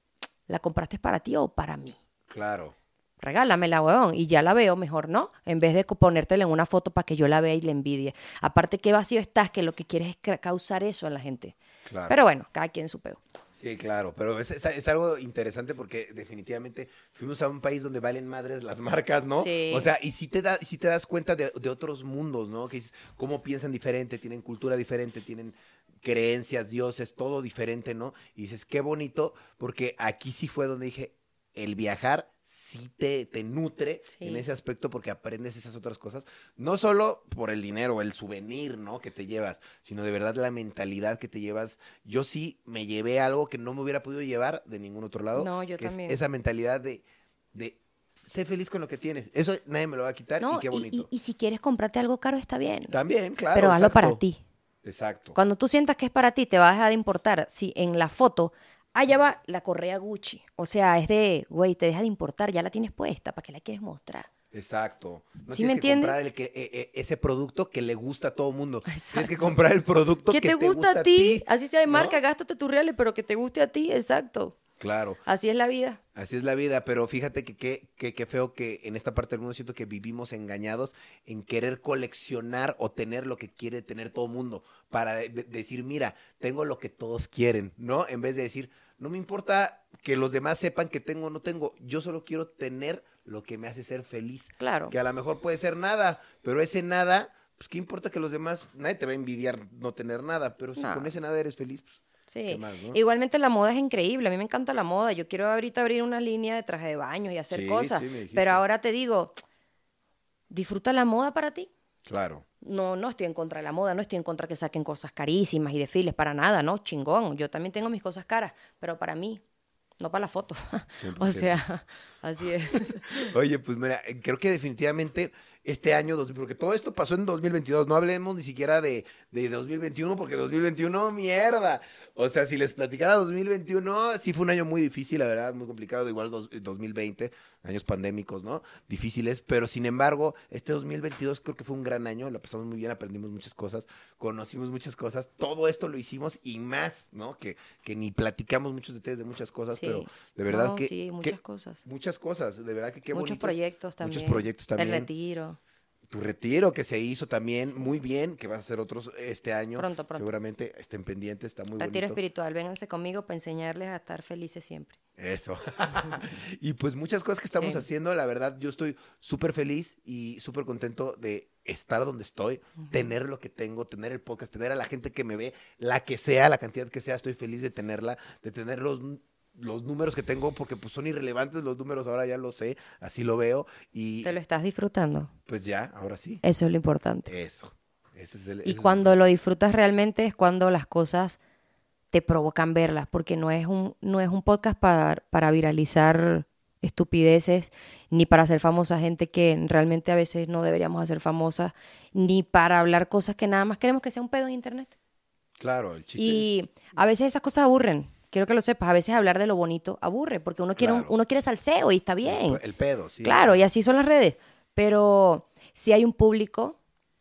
¿la compraste para ti o para mí? Claro. regálamela, weón, y ya la veo mejor, ¿no? En vez de ponértela en una foto para que yo la vea y la envidie. Aparte, qué vacío estás, que lo que quieres es causar eso en la gente. Claro. Pero bueno, cada quien su peo. Sí, claro, pero es, es- es algo interesante porque definitivamente fuimos a un país donde valen madres las marcas, ¿no? Sí. O sea, y si te, da, si te das cuenta de, de otros mundos, ¿no? Que es cómo piensan diferente, tienen cultura diferente, tienen creencias, dioses, todo diferente, ¿no? Y dices, qué bonito, porque aquí sí fue donde dije, el viajar sí te, te nutre Sí. en ese aspecto porque aprendes esas otras cosas, no solo por el dinero, el souvenir, ¿no? Que te llevas, sino de verdad la mentalidad que te llevas. Yo sí me llevé algo que no me hubiera podido llevar de ningún otro lado. No, yo que es también. esa mentalidad de, de sé feliz con lo que tienes. Eso nadie me lo va a quitar No, y qué bonito. y- y si quieres comprarte algo caro, está bien. También, claro. pero hazlo para ti. Exacto. Cuando tú sientas que es para ti, te va a dejar de importar. Si en la foto, allá va la correa Gucci. O sea, es de, güey, te deja de importar, ya la tienes puesta, ¿para qué la quieres mostrar? Exacto. No ¿Sí tienes me que entiendes? comprar el que, eh, eh, ese producto que le gusta a todo mundo. Tienes que comprar el producto Que que te gusta a ti, así sea de ¿no? marca, gástate tus reales, pero que te guste a ti, exacto. Claro. Así es la vida. Así es la vida, pero fíjate que qué que, que feo que en esta parte del mundo siento que vivimos engañados en querer coleccionar o tener lo que quiere tener todo mundo, para de- de- decir, mira, tengo lo que todos quieren, ¿no? En vez de decir, no me importa que los demás sepan que tengo o no tengo, yo solo quiero tener lo que me hace ser feliz. Claro. Que a lo mejor puede ser nada, pero ese nada, pues qué importa que los demás, nadie te va a envidiar no tener nada, pero si No. con ese nada eres feliz, pues, Sí. ¿Qué más, no? Igualmente la moda es increíble. A mí me encanta la moda. Yo quiero ahorita abrir una línea de traje de baño y hacer Sí, cosas. sí. Pero ahora te digo, disfruta la moda para ti. claro. No, no estoy en contra de la moda, no estoy en contra que saquen cosas carísimas y desfiles, para nada, ¿no? Chingón. Yo también tengo mis cosas caras, pero para mí, no para la foto. o 100%. sea, así es. Oye, pues mira, eh, creo que definitivamente este año, dos- porque todo esto pasó en 2022, no hablemos ni siquiera de, de 2021, porque 2021, mierda. O sea, si les platicara 2021, sí fue un año muy difícil, la verdad, muy complicado, igual dos- 2020, años pandémicos, ¿no? Difíciles, pero sin embargo, este 2022 creo que fue un gran año, la pasamos muy bien, aprendimos muchas cosas, conocimos muchas cosas, todo esto lo hicimos y más, ¿no? Que, que ni platicamos muchos detalles de muchas cosas, Sí. pero de verdad No, que... sí, que- muchas cosas. Muchas cosas, de verdad que qué Muchos bonito. proyectos también. Muchos proyectos también. El retiro. Tu retiro que se hizo también muy bien, que vas a hacer otros este año. Pronto, pronto. Seguramente estén pendientes, está muy retiro bonito. espiritual. Vénganse conmigo para enseñarles a estar felices siempre. Eso. y pues muchas cosas que estamos Sí. haciendo, la verdad, yo estoy súper feliz y súper contento de estar donde estoy, tener lo que tengo, tener el podcast, tener a la gente que me ve, la que sea, la cantidad que sea, estoy feliz de tenerla, de tener los, los números que tengo, porque pues son irrelevantes los números, ahora ya lo sé, así lo veo, y ¿Te lo estás disfrutando? pues ya, ahora sí. Eso es lo importante. Eso. Ese es el, ese Y es el- cuando lo disfrutas realmente es cuando las cosas te provocan verlas, porque no es un, no es un podcast para, para viralizar estupideces, ni para hacer famosa gente que realmente a veces no deberíamos hacer famosa, ni para hablar cosas que nada más queremos que sea un pedo en internet. Claro, el chiste Y a veces esas cosas aburren. Quiero que lo sepas, a veces hablar de lo bonito aburre, porque uno quiere, un- Claro. uno quiere salseo y está es bien. el, pedo, sí. Claro, y así son las redes. Pero sí hay un público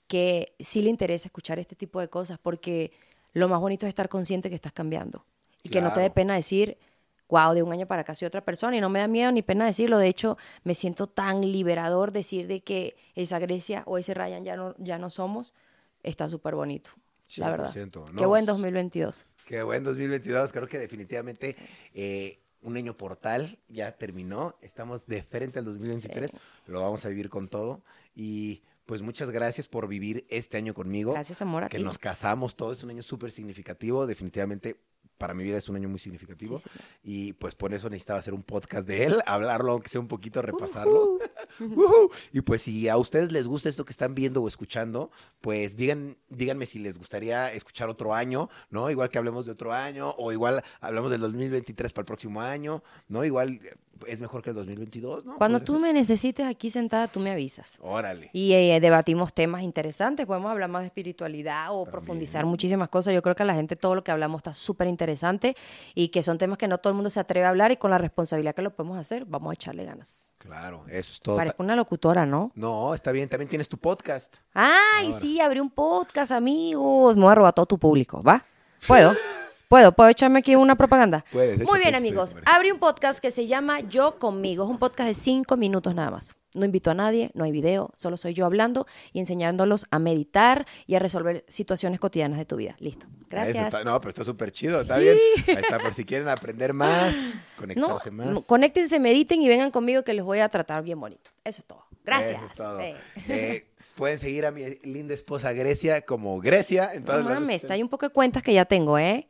que sí le interesa escuchar este tipo de cosas porque lo más bonito es estar consciente que estás cambiando. Y que no te dé pena decir, wow, de un año para acá soy otra persona. Y no me da miedo ni pena decirlo. De hecho, me siento tan liberador decir de que esa Grecia o ese Ryan ya no, ya no somos. Está súper bonito, la verdad. 100%, Qué no, buen pues, 2022. Qué buen 2022. Creo que definitivamente eh, un año portal ya terminó. Estamos de frente al 2023. Lo vamos a vivir con todo. Y pues muchas gracias por vivir este año conmigo. Gracias, amor, a que ti. nos casamos todo. Es un año súper significativo. Definitivamente para mi vida es un año muy significativo. Sí, Y pues por eso necesitaba hacer un podcast de él, hablarlo, aunque sea un poquito, repasarlo. Y pues si a ustedes les gusta esto que están viendo o escuchando, pues digan, díganme si les gustaría escuchar otro año, ¿no? Igual que hablemos de otro año, o igual hablamos del 2023 para el próximo año, ¿no? Igual es mejor que el 2022, ¿no? Cuando tú ser. me necesites aquí sentada, tú me avisas. Órale. Y eh, debatimos temas interesantes, podemos hablar más de espiritualidad o profundizar muchísimas cosas. Yo creo que a la gente todo lo que hablamos está súper interesante y que son temas que no todo el mundo se atreve a hablar y con la responsabilidad que lo podemos hacer, vamos a echarle ganas. Claro, eso es todo. Parezco una locutora, ¿no? No, está bien, también tienes tu podcast. Ay, Ahora. sí, abrí un podcast, amigos. Me voy a robar todo tu público, ¿va? ¿Puedo? ¿Puedo? ¿Puedo echarme aquí una propaganda? Puedes, Muy bien, amigos. Abrí un podcast que se llama Yo Conmigo. Es un podcast de cinco minutos nada más. No invito a nadie, no hay video, solo soy yo hablando y enseñándolos a meditar y a resolver situaciones cotidianas de tu vida. Listo. Eso Gracias. está- no, pero está súper chido, está bien. Ahí está, por si quieren aprender más, No, conectarse más. no, conéctense, mediten y vengan conmigo que les voy a tratar bien bonito. Eso es todo. Gracias. Eso es todo. Eh. Eh, pueden seguir a mi linda esposa Grecia como Grecia. En todas No mames, está hay un poco de cuentas que ya tengo, ¿eh?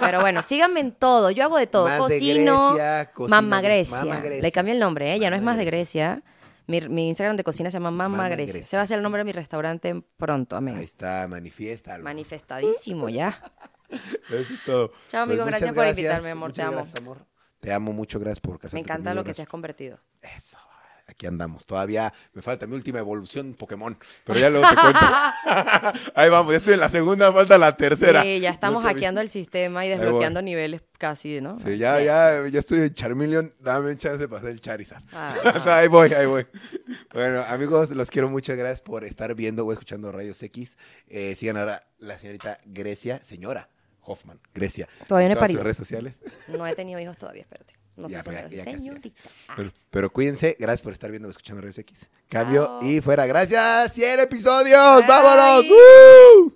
Pero bueno, síganme en todo. Yo hago de todo. Más de Cocino. Grecia, cocina- Mamá Grecia. Le cambié el nombre, ¿eh? Ya no es más de Grecia. Mi, mi Instagram de cocina se llama Mamá, Mamá Grecia. Grecia. Se va a hacer el nombre de mi restaurante pronto, Ahí amigo. está, manifiesta. Manifestadísimo ya. Eso es todo. Pues Chao, amigo, muchas gracias por invitarme, amor, te amo. gracias, amor. Te amo mucho, gracias por casarte Me encanta conmigo, lo que te has convertido. Eso, aquí andamos. Todavía me falta mi última evolución Pokémon, pero ya luego te cuento. Ahí vamos, ya estoy en la segunda, falta la tercera. Sí, ya estamos No hackeando el sistema y desbloqueando niveles casi, ¿no? Sí, ya, ya, ya estoy en Charmeleon. Dame un chance de pasar el Charizard. Ah. ahí voy, ahí voy. Bueno, amigos, los quiero mucho. Gracias por estar viendo o escuchando Rayos X. Eh, sigan ahora la señorita Grecia, señora Hoffman, Grecia. Todavía no he parido. sus redes sociales. No he tenido hijos todavía, espérate. No Ya, señorita. Pero, pero cuídense. Gracias por estar viendo o escuchando Rayos X. Cambio Chao. y fuera. Gracias. 100 episodios. Bye. ¡Vámonos! ¡Uh!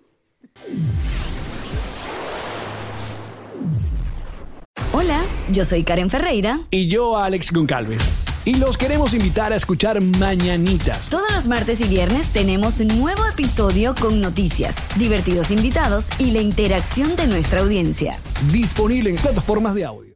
Hola, yo soy Karen Ferreira. Y yo, Alex Goncalves. Y los queremos invitar a escuchar Mañanitas. Todos los martes y viernes tenemos un nuevo episodio con noticias, divertidos invitados y la interacción de nuestra audiencia. Disponible en plataformas de audio.